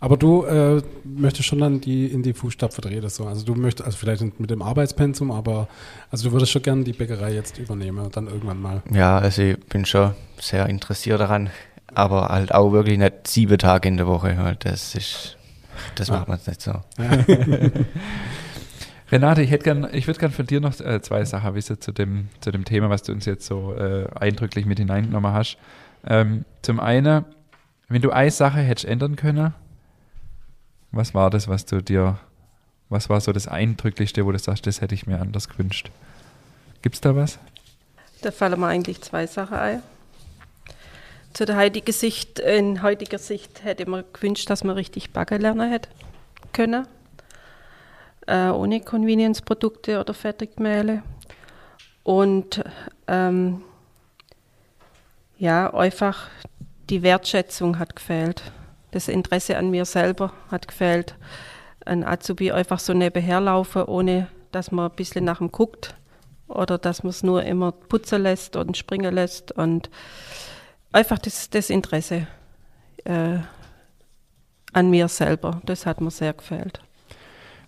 Aber du äh, möchtest schon dann die in die Fußstapfen treten, so. Also du möchtest, also vielleicht mit dem Arbeitspensum, aber also du würdest schon gerne die Bäckerei jetzt übernehmen und dann irgendwann mal. Ja, also ich bin schon sehr interessiert daran, aber halt auch wirklich nicht sieben Tage in der Woche. Halt. Das ist, das Ah. macht man jetzt nicht so. Renate, ich hätte gern, ich würde gern von dir noch äh, zwei Sachen wissen zu dem, zu dem Thema, was du uns jetzt so äh, eindrücklich mit hineingenommen hast. Ähm, zum einen, wenn du eine Sache hättest ändern können, was war das, was du dir, was war so das Eindrücklichste, wo du sagst, das hätte ich mir anders gewünscht? Gibt's da was? Da fallen mir eigentlich zwei Sachen ein. Zu der heutigen Sicht, in heutiger Sicht hätte man gewünscht, dass man richtig backen lernen hätte können. Äh, ohne Convenience-Produkte oder Fertigmehle. Und ähm, ja, einfach die Wertschätzung hat gefehlt. Das Interesse an mir selber hat gefehlt. ein Azubi einfach so nebenher laufen, ohne dass man ein bisschen nach ihm guckt oder dass man es nur immer putzen lässt und springen lässt und einfach das, das Interesse äh, an mir selber, das hat mir sehr gefällt.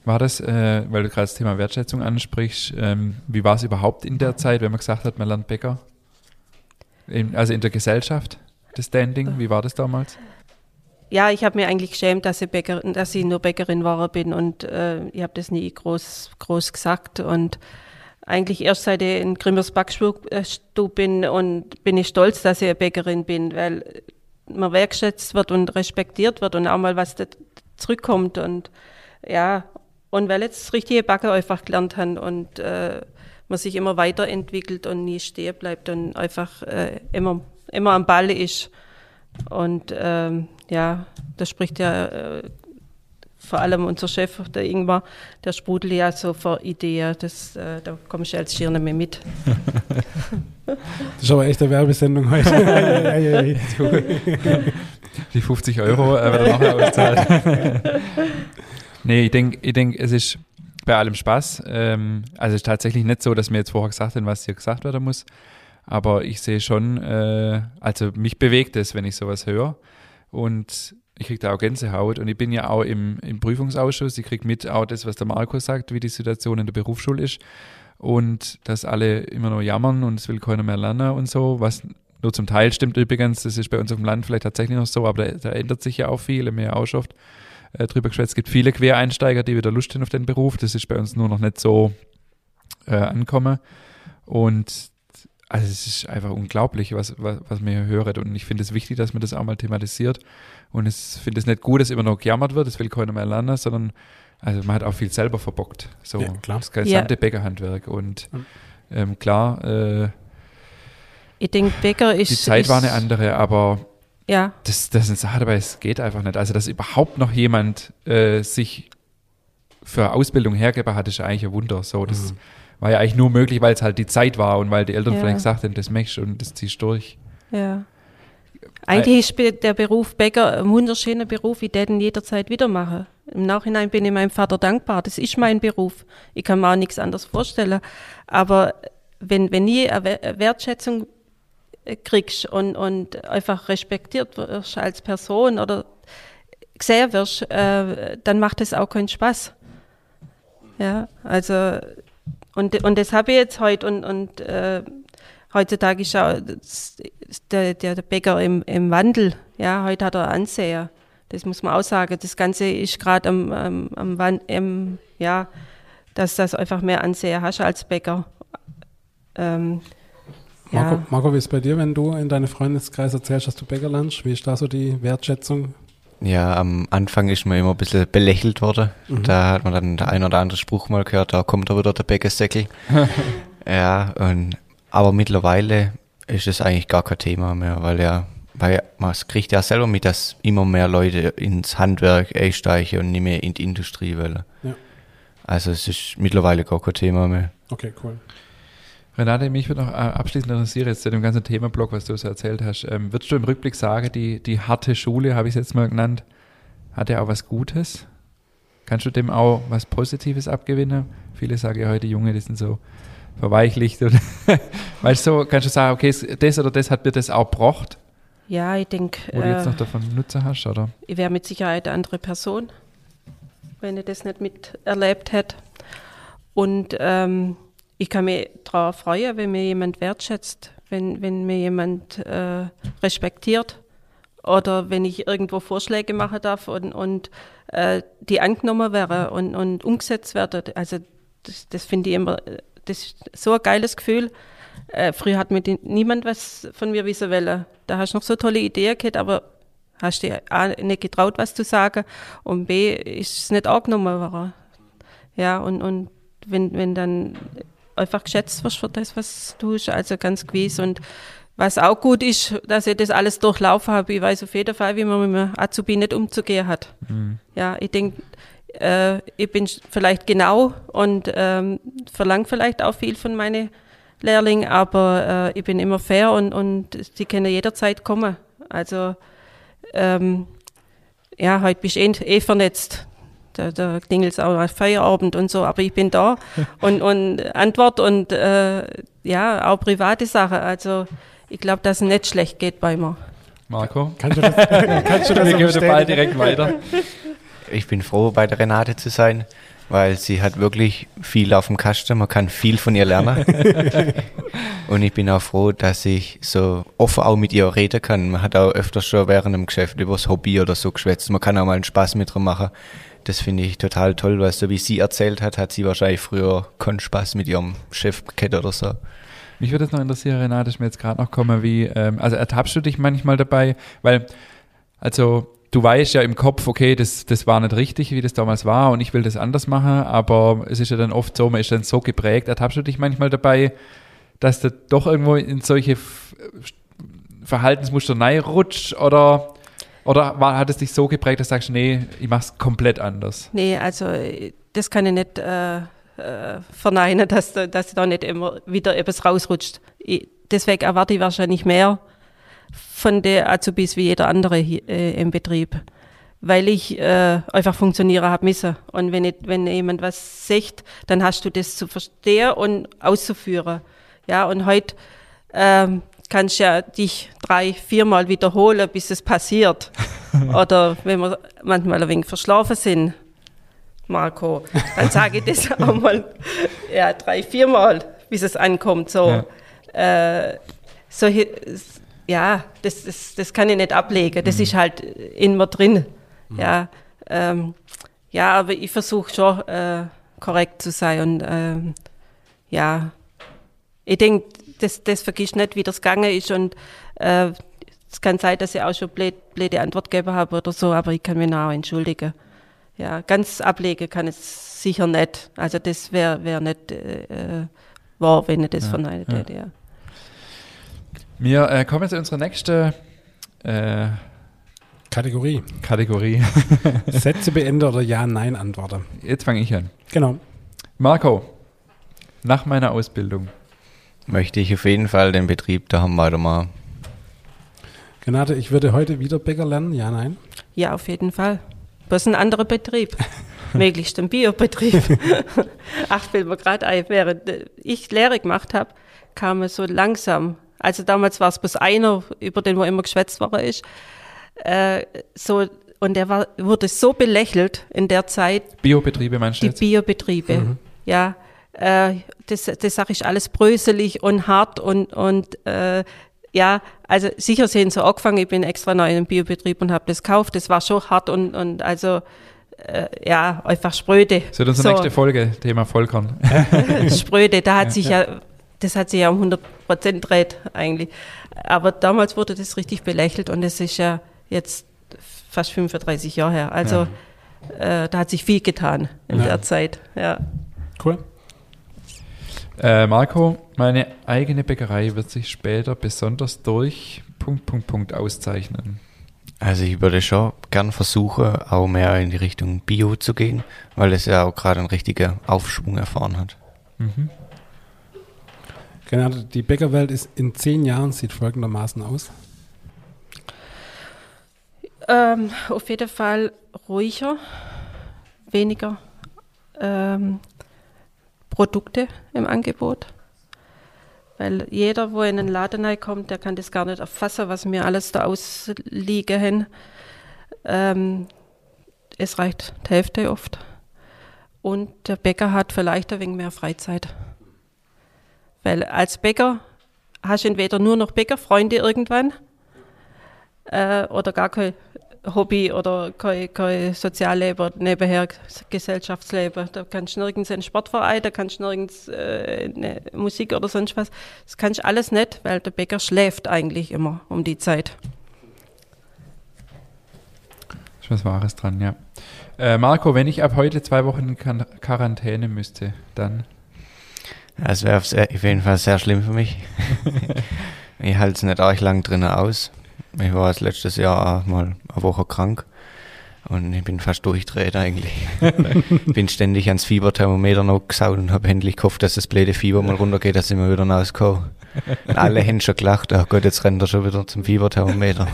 War das, äh, weil du gerade das Thema Wertschätzung ansprichst, ähm, wie war es überhaupt in der Zeit, wenn man gesagt hat, man lernt Bäcker? In, also in der Gesellschaft, das Standing, wie war das damals? Ja, ich habe mir eigentlich geschämt, dass ich, Bäcker, dass ich nur Bäckerin war bin und äh, ich habe das nie groß, groß gesagt und eigentlich erst seit ich in Grimmers Backstube bin und bin ich stolz, dass ich eine Bäckerin bin, weil man wertschätzt wird und respektiert wird und auch mal was zurückkommt und ja, und weil jetzt richtige Backen einfach gelernt haben und äh, man sich immer weiterentwickelt und nie stehen bleibt und einfach äh, immer, immer am Ball ist. Und ähm, ja, das spricht ja äh, vor allem unser Chef, der Ingmar, der sprudelt ja so vor Ideen. Das, äh, da komme ich als Schier nicht mehr mit. das ist aber echt eine Werbesendung heute. Die 50 Euro äh, wird er nachher auszahlen. nee, ich denke, ich denk, es ist bei allem Spaß. Ähm, also es ist tatsächlich nicht so, dass mir jetzt vorher gesagt haben, was hier gesagt werden muss. Aber ich sehe schon, äh, also mich bewegt es, wenn ich sowas höre. Und ich kriege da auch Gänsehaut und ich bin ja auch im, im Prüfungsausschuss. Ich kriege mit auch das, was der Marco sagt, wie die Situation in der Berufsschule ist und dass alle immer noch jammern und es will keiner mehr lernen und so, was nur zum Teil stimmt übrigens, das ist bei uns auf dem Land vielleicht tatsächlich noch so, aber da, da ändert sich ja auch viel, mehr auch oft äh, drüber geschwätzt. Es gibt viele Quereinsteiger, die wieder Lust haben auf den Beruf, das ist bei uns nur noch nicht so äh, ankommen und also es ist einfach unglaublich, was, was, was man hier hört. Und ich finde es wichtig, dass man das auch mal thematisiert. Und ich finde es nicht gut, dass immer noch gejammert wird, das will keiner mehr lernen, sondern also man hat auch viel selber verbockt. So ja, klar. das gesamte ja. Bäckerhandwerk. Und ähm, klar, äh, ich denke, Bäcker ist. Die Zeit ist, war eine andere, aber ja. das, das ist eine Sache dabei, es geht einfach nicht. Also, dass überhaupt noch jemand äh, sich für Ausbildung hergeben hat, ist eigentlich ein Wunder. So, das, mhm war ja eigentlich nur möglich, weil es halt die Zeit war und weil die Eltern ja. vielleicht gesagt haben, das machst du und das ziehst du durch. Ja. Eigentlich ist der Beruf Bäcker ein wunderschöner Beruf, ich den jederzeit wieder machen. Im Nachhinein bin ich meinem Vater dankbar. Das ist mein Beruf. Ich kann mir auch nichts anderes vorstellen. Aber wenn, wenn nie eine Wertschätzung kriegst und, und einfach respektiert wirst als Person oder gesehen wirst, äh, dann macht es auch keinen Spaß. Ja, also und, und das habe ich jetzt heute und, und äh, heutzutage ist auch der, der, der Bäcker im, im Wandel. Ja, heute hat er Anseher. Das muss man auch sagen. Das Ganze ist gerade am, am, am Wand, ja, dass das einfach mehr Anseher hast als Bäcker. Ähm, Marco, ja. Marco, wie ist es bei dir, wenn du in deinem Freundeskreis erzählst, dass du Bäcker lernst? Wie ist da so die Wertschätzung? Ja, am Anfang ist man immer ein bisschen belächelt worden. Mhm. Da hat man dann der ein oder andere Spruch mal gehört, da kommt da wieder der Bäckersäckel. ja, und, aber mittlerweile ist es eigentlich gar kein Thema mehr, weil ja, weil man kriegt ja selber mit, dass immer mehr Leute ins Handwerk einsteigen und nicht mehr in die Industrie wollen. Ja. Also es ist mittlerweile gar kein Thema mehr. Okay, cool. Renate, mich würde noch äh, abschließend interessieren, jetzt zu dem ganzen Themenblock, was du so erzählt hast. Ähm, würdest du im Rückblick sagen, die, die harte Schule, habe ich es jetzt mal genannt, hat ja auch was Gutes? Kannst du dem auch was Positives abgewinnen? Viele sagen ja heute, Junge, die sind so verweichlicht. Und weißt du, so, kannst du sagen, okay, das oder das hat mir das auch gebracht? Ja, ich denke. Wo du jetzt äh, noch davon Nutzer hast, oder? Ich wäre mit Sicherheit eine andere Person, wenn ich das nicht miterlebt hätte. Und ähm, ich kann mich darauf freuen, wenn mir jemand wertschätzt, wenn, wenn mir jemand äh, respektiert oder wenn ich irgendwo Vorschläge machen darf und, und äh, die angenommen werden und, und umgesetzt werden. Also das, das finde ich immer, das ist so ein geiles Gefühl. Äh, früher hat mir die, niemand was von mir wissen wollen. Da hast du noch so tolle Ideen gehabt, aber hast dir A, nicht getraut, was zu sagen und B, ist es nicht angenommen worden. Ja, und, und wenn, wenn dann einfach geschätzt wirst für das, was du tust, also ganz gewiss. Und was auch gut ist, dass ich das alles durchlaufen habe. Ich weiß auf jeden Fall, wie man mit einem Azubi nicht umzugehen hat. Mhm. Ja, ich denke, äh, ich bin vielleicht genau und ähm, verlange vielleicht auch viel von meinen Lehrlingen, aber äh, ich bin immer fair und, und sie können jederzeit kommen. Also ähm, ja, heute bist du eh, eh vernetzt. da, da klingelt es auch Feierabend und so, aber ich bin da und, und Antwort und äh, ja, auch private Sachen. Also ich glaube, dass es nicht schlecht geht bei mir. Marco? Kannst du das, kannst du das Wir geben den Ball bestätigen? direkt weiter. Ich bin froh, bei der Renate zu sein, weil sie hat wirklich viel auf dem Kasten. Man kann viel von ihr lernen. Und ich bin auch froh, dass ich so offen auch mit ihr reden kann. Man hat auch öfters schon während dem Geschäft über das Hobby oder so geschwätzt. Man kann auch mal einen Spaß mit ihr machen. Das finde ich total toll, weil so wie sie erzählt hat, hat sie wahrscheinlich früher keinen Spaß mit ihrem Chef gehabt oder so. Mich würde es noch interessieren, Renate, ist mir jetzt gerade noch kommen, wie, ähm, also ertappst du dich manchmal dabei, weil, also du weißt ja im Kopf, okay, das, das war nicht richtig, wie das damals war und ich will das anders machen, aber es ist ja dann oft so, man ist dann so geprägt, ertappst du dich manchmal dabei, dass du doch irgendwo in solche Verhaltensmuster reinrutscht oder, oder war, hat es dich so geprägt, dass du sagst, nee, ich mach's komplett anders? Nee, also das kann ich nicht äh, äh, verneinen, dass, da- dass da nicht immer wieder etwas rausrutscht. Ich, deswegen erwarte ich wahrscheinlich mehr von den Azubis wie jeder andere hier, äh, im Betrieb. Weil ich äh, einfach funktionieren habe müssen. Und wenn, ich, wenn jemand was sagt, dann hast du das zu verstehen und auszuführen. Ja, und heute ähm, kannst du ja dich drei, viermal wiederholen, bis es passiert. Oder wenn wir manchmal ein wenig verschlafen sind, Marco, dann sage ich das auch mal ja, drei, viermal, bis es ankommt. So, äh, solche, ja, das, das, das kann ich nicht ablegen. Das ist halt in mir drin. Ja, ähm, ja, aber ich versuche schon äh, korrekt zu sein und ähm, ja, ich denke, das, das vergisst nicht, wie das gegangen ist und äh, es kann sein, dass ich auch schon blöd, blöde Antwort gegeben habe oder so, aber ich kann mich auch entschuldigen. Ja, ganz ablegen kann es sicher nicht. Also das wäre wär nicht äh, äh, wahr, wenn ich das Ja, verneint ja. hätte. Ja. Wir äh, kommen zu unserer nächsten äh, Kategorie. Kategorie. Sätze beende oder Ja-Nein-Antworten. Jetzt fange ich an. Genau. Marco, nach meiner Ausbildung. Möchte ich auf jeden Fall den Betrieb daheim weitermachen. Renate, ich würde heute wieder Bäcker lernen. Ja, nein. ja, auf jeden Fall. Bloß ein anderer Betrieb. Möglichst ein Biobetrieb. Ach, fällt mir gerade ein, während äh, ich Lehre gemacht habe, kam es so langsam. Also damals war es bloß einer, über den wo immer geschwätzt worden ist. Äh, so, und der war, wurde so belächelt in der Zeit, Biobetriebe meinst du die jetzt? Biobetriebe. Ja, äh, das, das sage ich alles bröselig und hart und, und äh, ja, also sicher sehen sie angefangen, ich bin extra neu in den Biobetrieb und habe das gekauft. Das war schon hart und, und also äh, ja, einfach spröde. Das wird unsere nächste Folge, Thema Vollkorn. spröde, da hat sich ja, das hat sich ja um 100 Prozent dreht eigentlich. Aber damals wurde das richtig belächelt und es ist ja jetzt fast 35 Jahre her. Also äh, da hat sich viel getan in Ja. der Zeit. Ja. Cool. Äh, Marco, meine eigene Bäckerei wird sich später besonders durch Punkt, Punkt, Punkt auszeichnen. Also ich würde schon gern versuchen, auch mehr in die Richtung Bio zu gehen, weil es ja auch gerade einen richtigen Aufschwung erfahren hat. Mhm. Renate, die Bäckerwelt ist in zehn Jahren, sieht folgendermaßen aus. Ähm, auf jeden Fall ruhiger, weniger ähm, Produkte im Angebot. Weil jeder, wo in den Laden reinkommt, der kann das gar nicht erfassen, was mir alles da ausliegen. Ähm, es reicht die Hälfte oft. Und der Bäcker hat vielleicht ein wenig mehr Freizeit. Weil als Bäcker hast du entweder nur noch Bäckerfreunde irgendwann äh, oder gar kein Hobby oder kein, kein Sozialleben, nebenher Gesellschaftsleben. Da kannst du nirgends einen Sportverein, da kannst du nirgends äh, Musik oder sonst was. Das kannst du alles nicht, weil der Bäcker schläft eigentlich immer um die Zeit. Ist was Wahres dran, ja. Äh, Marco, wenn ich ab heute zwei Wochen in Quar- Quarantäne müsste, dann Das wäre auf jeden Fall sehr schlimm für mich. ich halte es nicht arg lang drinnen aus. Ich war jetzt letztes Jahr auch mal eine Woche krank und ich bin fast durchdreht eigentlich. bin ständig ans Fieberthermometer noch gesaut und habe endlich gehofft, dass das blöde Fieber mal runtergeht, dass ich mir wieder rauskomme. Und alle haben schon gelacht, oh Gott, jetzt rennt er schon wieder zum Fieberthermometer.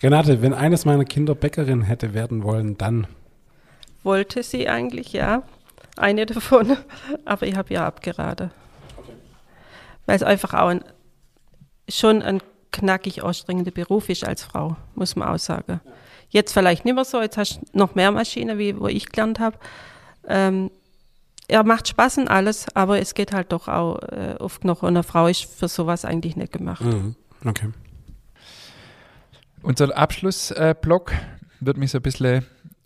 Renate, wenn eines meiner Kinder Bäckerin hätte werden wollen, dann Wollte sie eigentlich, ja. Eine davon. Aber ich habe ja abgeraten. Weil es einfach auch ein, schon ein knackig anstrengender Beruf ist als Frau, muss man auch sagen. Jetzt vielleicht nicht mehr so, jetzt hast du noch mehr Maschinen, wie wo ich gelernt habe. Ähm, er macht Spaß und alles, aber es geht halt doch auch äh, oft noch. Und eine Frau ist für sowas eigentlich nicht gemacht. Mhm. Okay. Unser Abschlussblock wird mich so ein bisschen,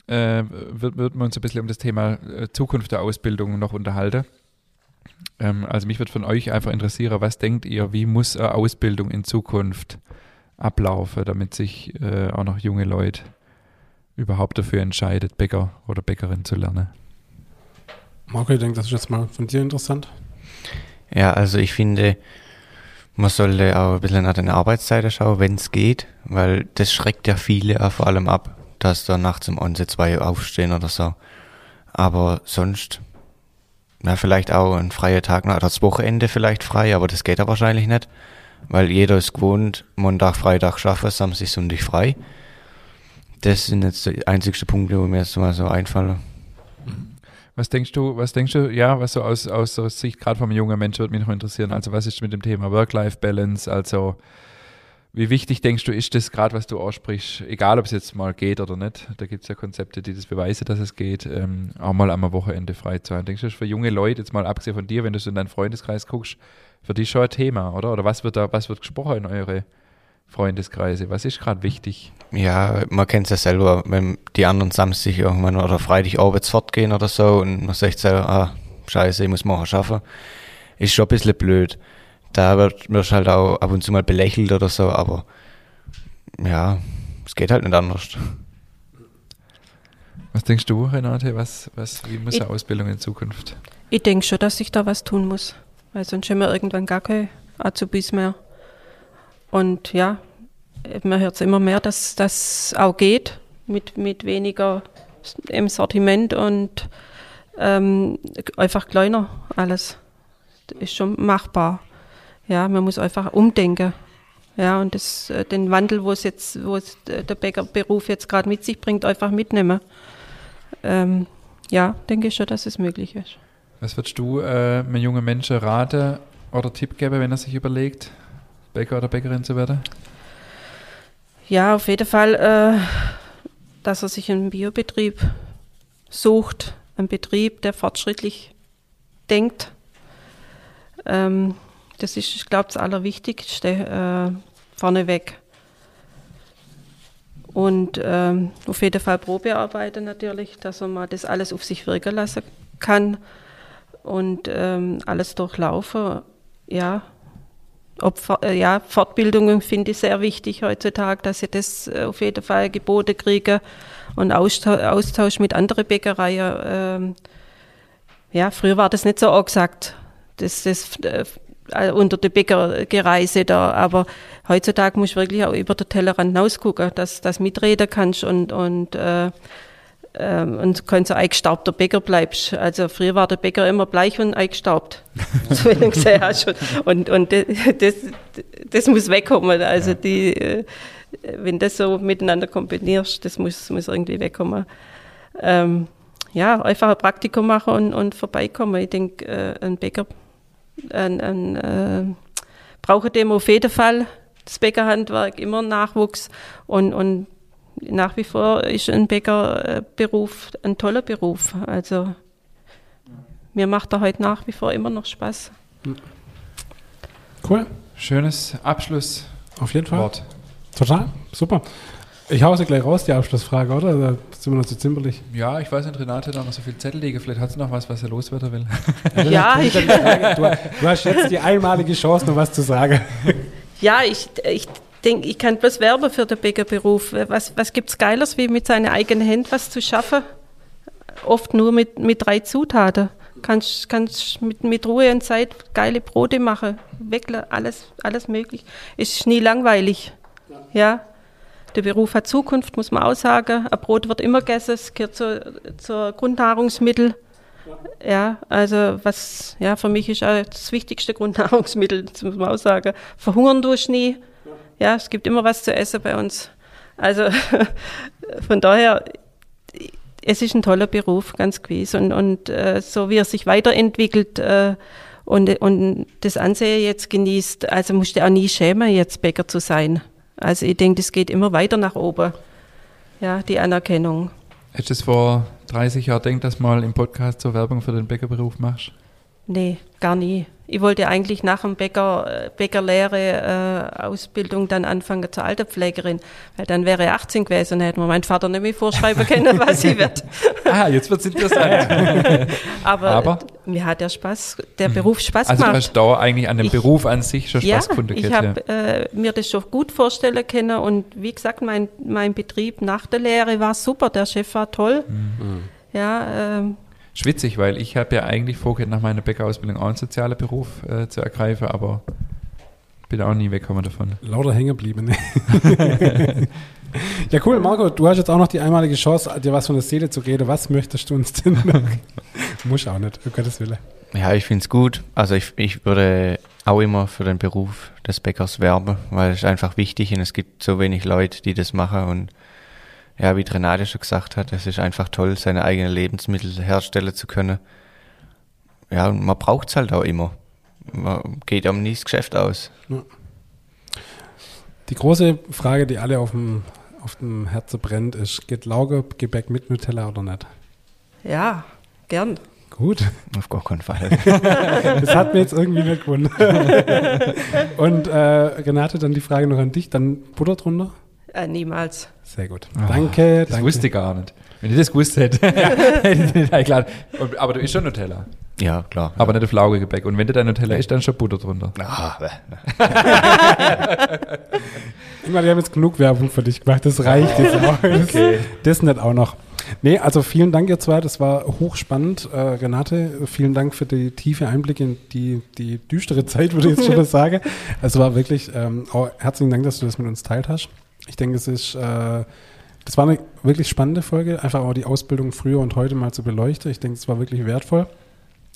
äh, wird, wird wir uns ein bisschen um das Thema äh, Zukunft der Ausbildung noch unterhalten. Ähm, also mich wird von euch einfach interessieren, was denkt ihr, wie muss eine Ausbildung in Zukunft ablaufen, damit sich äh, auch noch junge Leute überhaupt dafür entscheidet, Bäcker oder Bäckerin zu lernen? Marco, ich denke, das ist jetzt mal von dir interessant. Ja, also ich finde, man sollte auch ein bisschen nach den Arbeitszeiten schauen, wenn es geht, weil das schreckt ja viele auch vor allem ab, dass da nachts um 1, 2 aufstehen oder so. Aber sonst, na, vielleicht auch ein freier Tag, oder das Wochenende vielleicht frei, aber das geht ja wahrscheinlich nicht, weil jeder ist gewohnt, Montag, Freitag schaffen, Samstag, Sonntag frei. Das sind jetzt die einzigsten Punkte, wo mir jetzt mal so einfallen. Was denkst du, was denkst du, ja, was so aus, aus Sicht gerade vom jungen Menschen würde mich noch interessieren, also was ist mit dem Thema Work-Life-Balance, also wie wichtig denkst du, ist das gerade, was du aussprichst, egal ob es jetzt mal geht oder nicht, da gibt es ja Konzepte, die das beweisen, dass es geht, ähm, auch mal am Wochenende frei zu haben. Denkst du, das ist für junge Leute, jetzt mal abgesehen von dir, wenn du so in deinen Freundeskreis guckst, für dich schon ein Thema, oder? Oder was wird da, was wird gesprochen in eure Freundeskreise? Was ist gerade wichtig? Ja, man kennt es ja selber, wenn die anderen Samstag irgendwann oder Freitag abends fortgehen oder so und man sagt so, ah, scheiße, ich muss morgen schaffen, ist schon ein bisschen blöd. Da wird wirst halt auch ab und zu mal belächelt oder so, aber ja, es geht halt nicht anders. Was denkst du, Renate, was, was, wie muss Ich- eine Ausbildung in Zukunft? Ich denke schon, dass ich da was tun muss, weil sonst haben wir irgendwann gar keine Azubis mehr. Und ja, man hört es immer mehr, dass das auch geht mit, mit weniger im Sortiment und ähm, einfach kleiner alles. Das ist schon machbar. Ja, man muss einfach umdenken. Ja, und das, äh, den Wandel, wo es jetzt, wo es äh, der Bäckerberuf jetzt gerade mit sich bringt, einfach mitnehmen. Ähm, ja, denke ich schon, dass es möglich ist. Was würdest du äh, einem jungen Menschen raten oder Tipp geben, wenn er sich überlegt, Bäcker oder Bäckerin zu werden? Ja, auf jeden Fall, äh, dass er sich einen Biobetrieb sucht, einen Betrieb, der fortschrittlich denkt. Ähm, das ist, ich glaube, das Allerwichtigste äh, vorneweg. Und ähm, auf jeden Fall Probearbeiten natürlich, dass mal das alles auf sich wirken lassen kann und ähm, alles durchlaufen. Ja, ob, äh, ja, Fortbildungen finde ich sehr wichtig heutzutage, dass sie das äh, auf jeden Fall geboten kriegen und Austausch, mit anderen Bäckereien. Ähm, ja, früher war das nicht so angesagt, das, das äh, äh, unter der Bäckergereise da, aber heutzutage musst du wirklich auch über den Tellerrand hinausgucken, dass du mitreden kannst und, und äh, ähm, und kein so eingestaubter Bäcker bleibst. Also früher war der Bäcker immer bleich und eingestaubt. so wie du gesehen hast. Und, und das, das, das muss wegkommen. Also die, äh, wenn das so miteinander kombinierst, das muss, muss irgendwie wegkommen. Ähm, ja, einfach ein Praktikum machen und, und vorbeikommen. Ich denke, äh, ein Bäcker ein, ein, äh, braucht dem auf jeden Fall das Bäckerhandwerk immer Nachwuchs und, und nach wie vor ist ein Bäckerberuf ein toller Beruf. Also mir macht er heute nach wie vor immer noch Spaß. Cool. Schönes Abschlusswort. Auf jeden Fall. Total. Super. Ich hau sie gleich raus, die Abschlussfrage, oder? Da sind wir noch zu zimperlich. Ja, ich weiß nicht, Renate hat da noch so viel Zettel liegen. Vielleicht hat sie noch was, was er loswerden will. Ja, ich, Du, du hast jetzt die einmalige Chance, noch was zu sagen. ja, ich, ich denke, ich kann bloß werben für den Bäckerberuf. Was, was gibt es Geiles, wie mit seinen eigenen Händen was zu schaffen? Oft nur mit, mit drei Zutaten. Kannst, kannst mit, mit Ruhe und Zeit geile Brote machen, Weckler, alles, alles möglich. Ist nie langweilig. Ja. Der Beruf hat Zukunft, muss man auch sagen. Ein Brot wird immer gegessen, es gehört zur, zur Grundnahrungsmittel. Ja, also was, ja, für mich ist auch das wichtigste Grundnahrungsmittel, muss man auch sagen. Verhungern tust nie. Ja, es gibt immer was zu essen bei uns. Also von daher, es ist ein toller Beruf, ganz gewiss. Und, und äh, so wie er sich weiterentwickelt äh, und, und das Ansehen jetzt genießt, also musst du auch nie schämen, jetzt Bäcker zu sein. Also ich denke, das geht immer weiter nach oben. Ja, die Anerkennung. Hättest du es vor 30 Jahren denkt, dass du mal im Podcast zur Werbung für den Bäckerberuf machst? Nee, gar nie. Ich wollte eigentlich nach dem Bäcker, äh, Bäckerlehre äh, Ausbildung dann anfangen zur Alterpflegerin, weil dann wäre ich 18 gewesen und hätte mir mein Vater nicht mehr vorschreiben können, was ich werde. ah, jetzt wird es interessant. Aber, Aber? mir hat der Spaß, der Beruf Spaß also gemacht. du hast da eigentlich an dem Ich- Beruf an sich schon Spaß ja, gefunden. ich habe äh, mir das schon gut vorstellen können und wie gesagt, mein, mein Betrieb nach der Lehre war super, der Chef war toll. Mhm. Ja, ähm, Schwitzig, weil ich habe ja eigentlich vorgehabt, nach meiner Bäckerausbildung auch einen sozialen Beruf äh, zu ergreifen, aber bin auch nie weggekommen davon. Lauter hängen geblieben. Ne? ja, cool, Marco, du hast jetzt auch noch die einmalige Chance, dir was von der Seele zu reden. Was möchtest du uns denn noch? Muss auch nicht, um Gottes Willen. Ja, ich finde es gut. Also ich, ich würde auch immer für den Beruf des Bäckers werben, weil es ist einfach wichtig und es gibt so wenig Leute, die das machen und ja, wie Renate schon gesagt hat, es ist einfach toll, seine eigenen Lebensmittel herstellen zu können. Ja, und man braucht es halt auch immer. Man geht am nie das Geschäft aus. Die große Frage, die alle auf dem, auf dem Herzen brennt, ist, geht Laugegebäck mit Nutella oder nicht? ja, gern. Gut, Auf gar keinen Fall. das hat mir jetzt irgendwie nicht gewonnen. Und äh, Renate, dann die Frage noch an dich, dann Butter drunter? Äh, niemals. Sehr gut. Ah, danke, Das danke. wusste ich gar nicht. Wenn ich das gewusst hätte, hätte ich nicht eingeladen. Und- Aber du isst schon Nutella. ja, klar. Aber nicht auf Laugegebäck. Und wenn du dein Nutella isst, dann schon Butter drunter. Ah. Ich meine, wir haben jetzt genug Werbung für dich gemacht, das reicht jetzt auch. Das, das nicht auch noch. Nee, also vielen Dank ihr zwei, das war hochspannend. Äh, Renate, vielen Dank für die tiefe Einblicke in die, die düstere Zeit, würde ich jetzt schon mal sagen. Es war wirklich, ähm, auch herzlichen Dank, dass du das mit uns teilt hast. Ich denke, es ist, äh, das war eine wirklich spannende Folge, einfach auch die Ausbildung früher und heute mal zu beleuchten. Ich denke, es war wirklich wertvoll.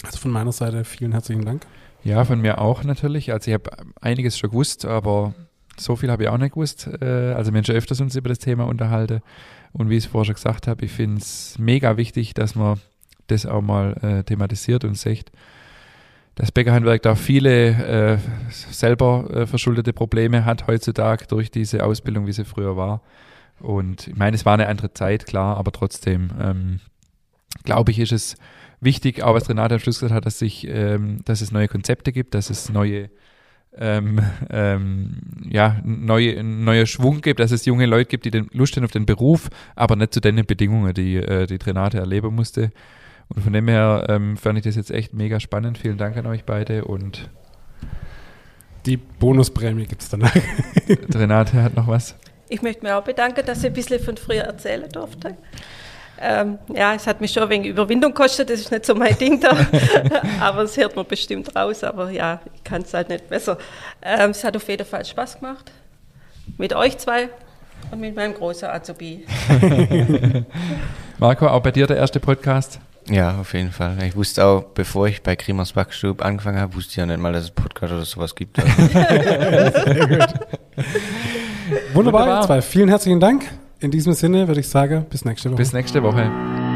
Also von meiner Seite vielen herzlichen Dank. Ja, von mir auch natürlich. Also ich habe einiges schon gewusst, aber so viel habe ich auch nicht gewusst. Äh, Also wir haben schon öfters uns über das Thema unterhalten. Und wie ich es vorher schon gesagt habe, ich finde es mega wichtig, dass man das auch mal äh, thematisiert und sieht. Das Bäckerhandwerk da viele äh, selber äh, verschuldete Probleme hat heutzutage durch diese Ausbildung, wie sie früher war. Und ich meine, es war eine andere Zeit, klar, aber trotzdem ähm, glaube ich, ist es wichtig, auch was Renate am Schluss gesagt hat, dass, sich, ähm, dass es neue Konzepte gibt, dass es neue, ähm, ähm, ja, neue, neuer Schwung gibt, dass es junge Leute gibt, die den Lust haben auf den Beruf, aber nicht zu den Bedingungen, die, äh, die Renate erleben musste. Und von dem her ähm, fand ich das jetzt echt mega spannend. Vielen Dank an euch beide und Die Bonusprämie gibt es danach. Renate hat noch was. Ich möchte mich auch bedanken, dass ich ein bisschen von früher erzählen durfte. Ähm, ja, es hat mich schon ein wenig Überwindung gekostet, das ist nicht so mein Ding da, aber es hört man bestimmt raus, aber ja, ich kann es halt nicht besser. Ähm, es hat auf jeden Fall Spaß gemacht, mit euch zwei und mit meinem großen Azubi. Marco, auch bei dir der erste Podcast? Ja, auf jeden Fall. Ich wusste auch, bevor ich bei Krimers Backstube angefangen habe, wusste ich ja nicht mal, dass es Podcast oder sowas gibt. Also, Wunderbar, Wunderbar. ihr zwei. Vielen herzlichen Dank. In diesem Sinne würde ich sagen, bis nächste Woche. Bis nächste Woche.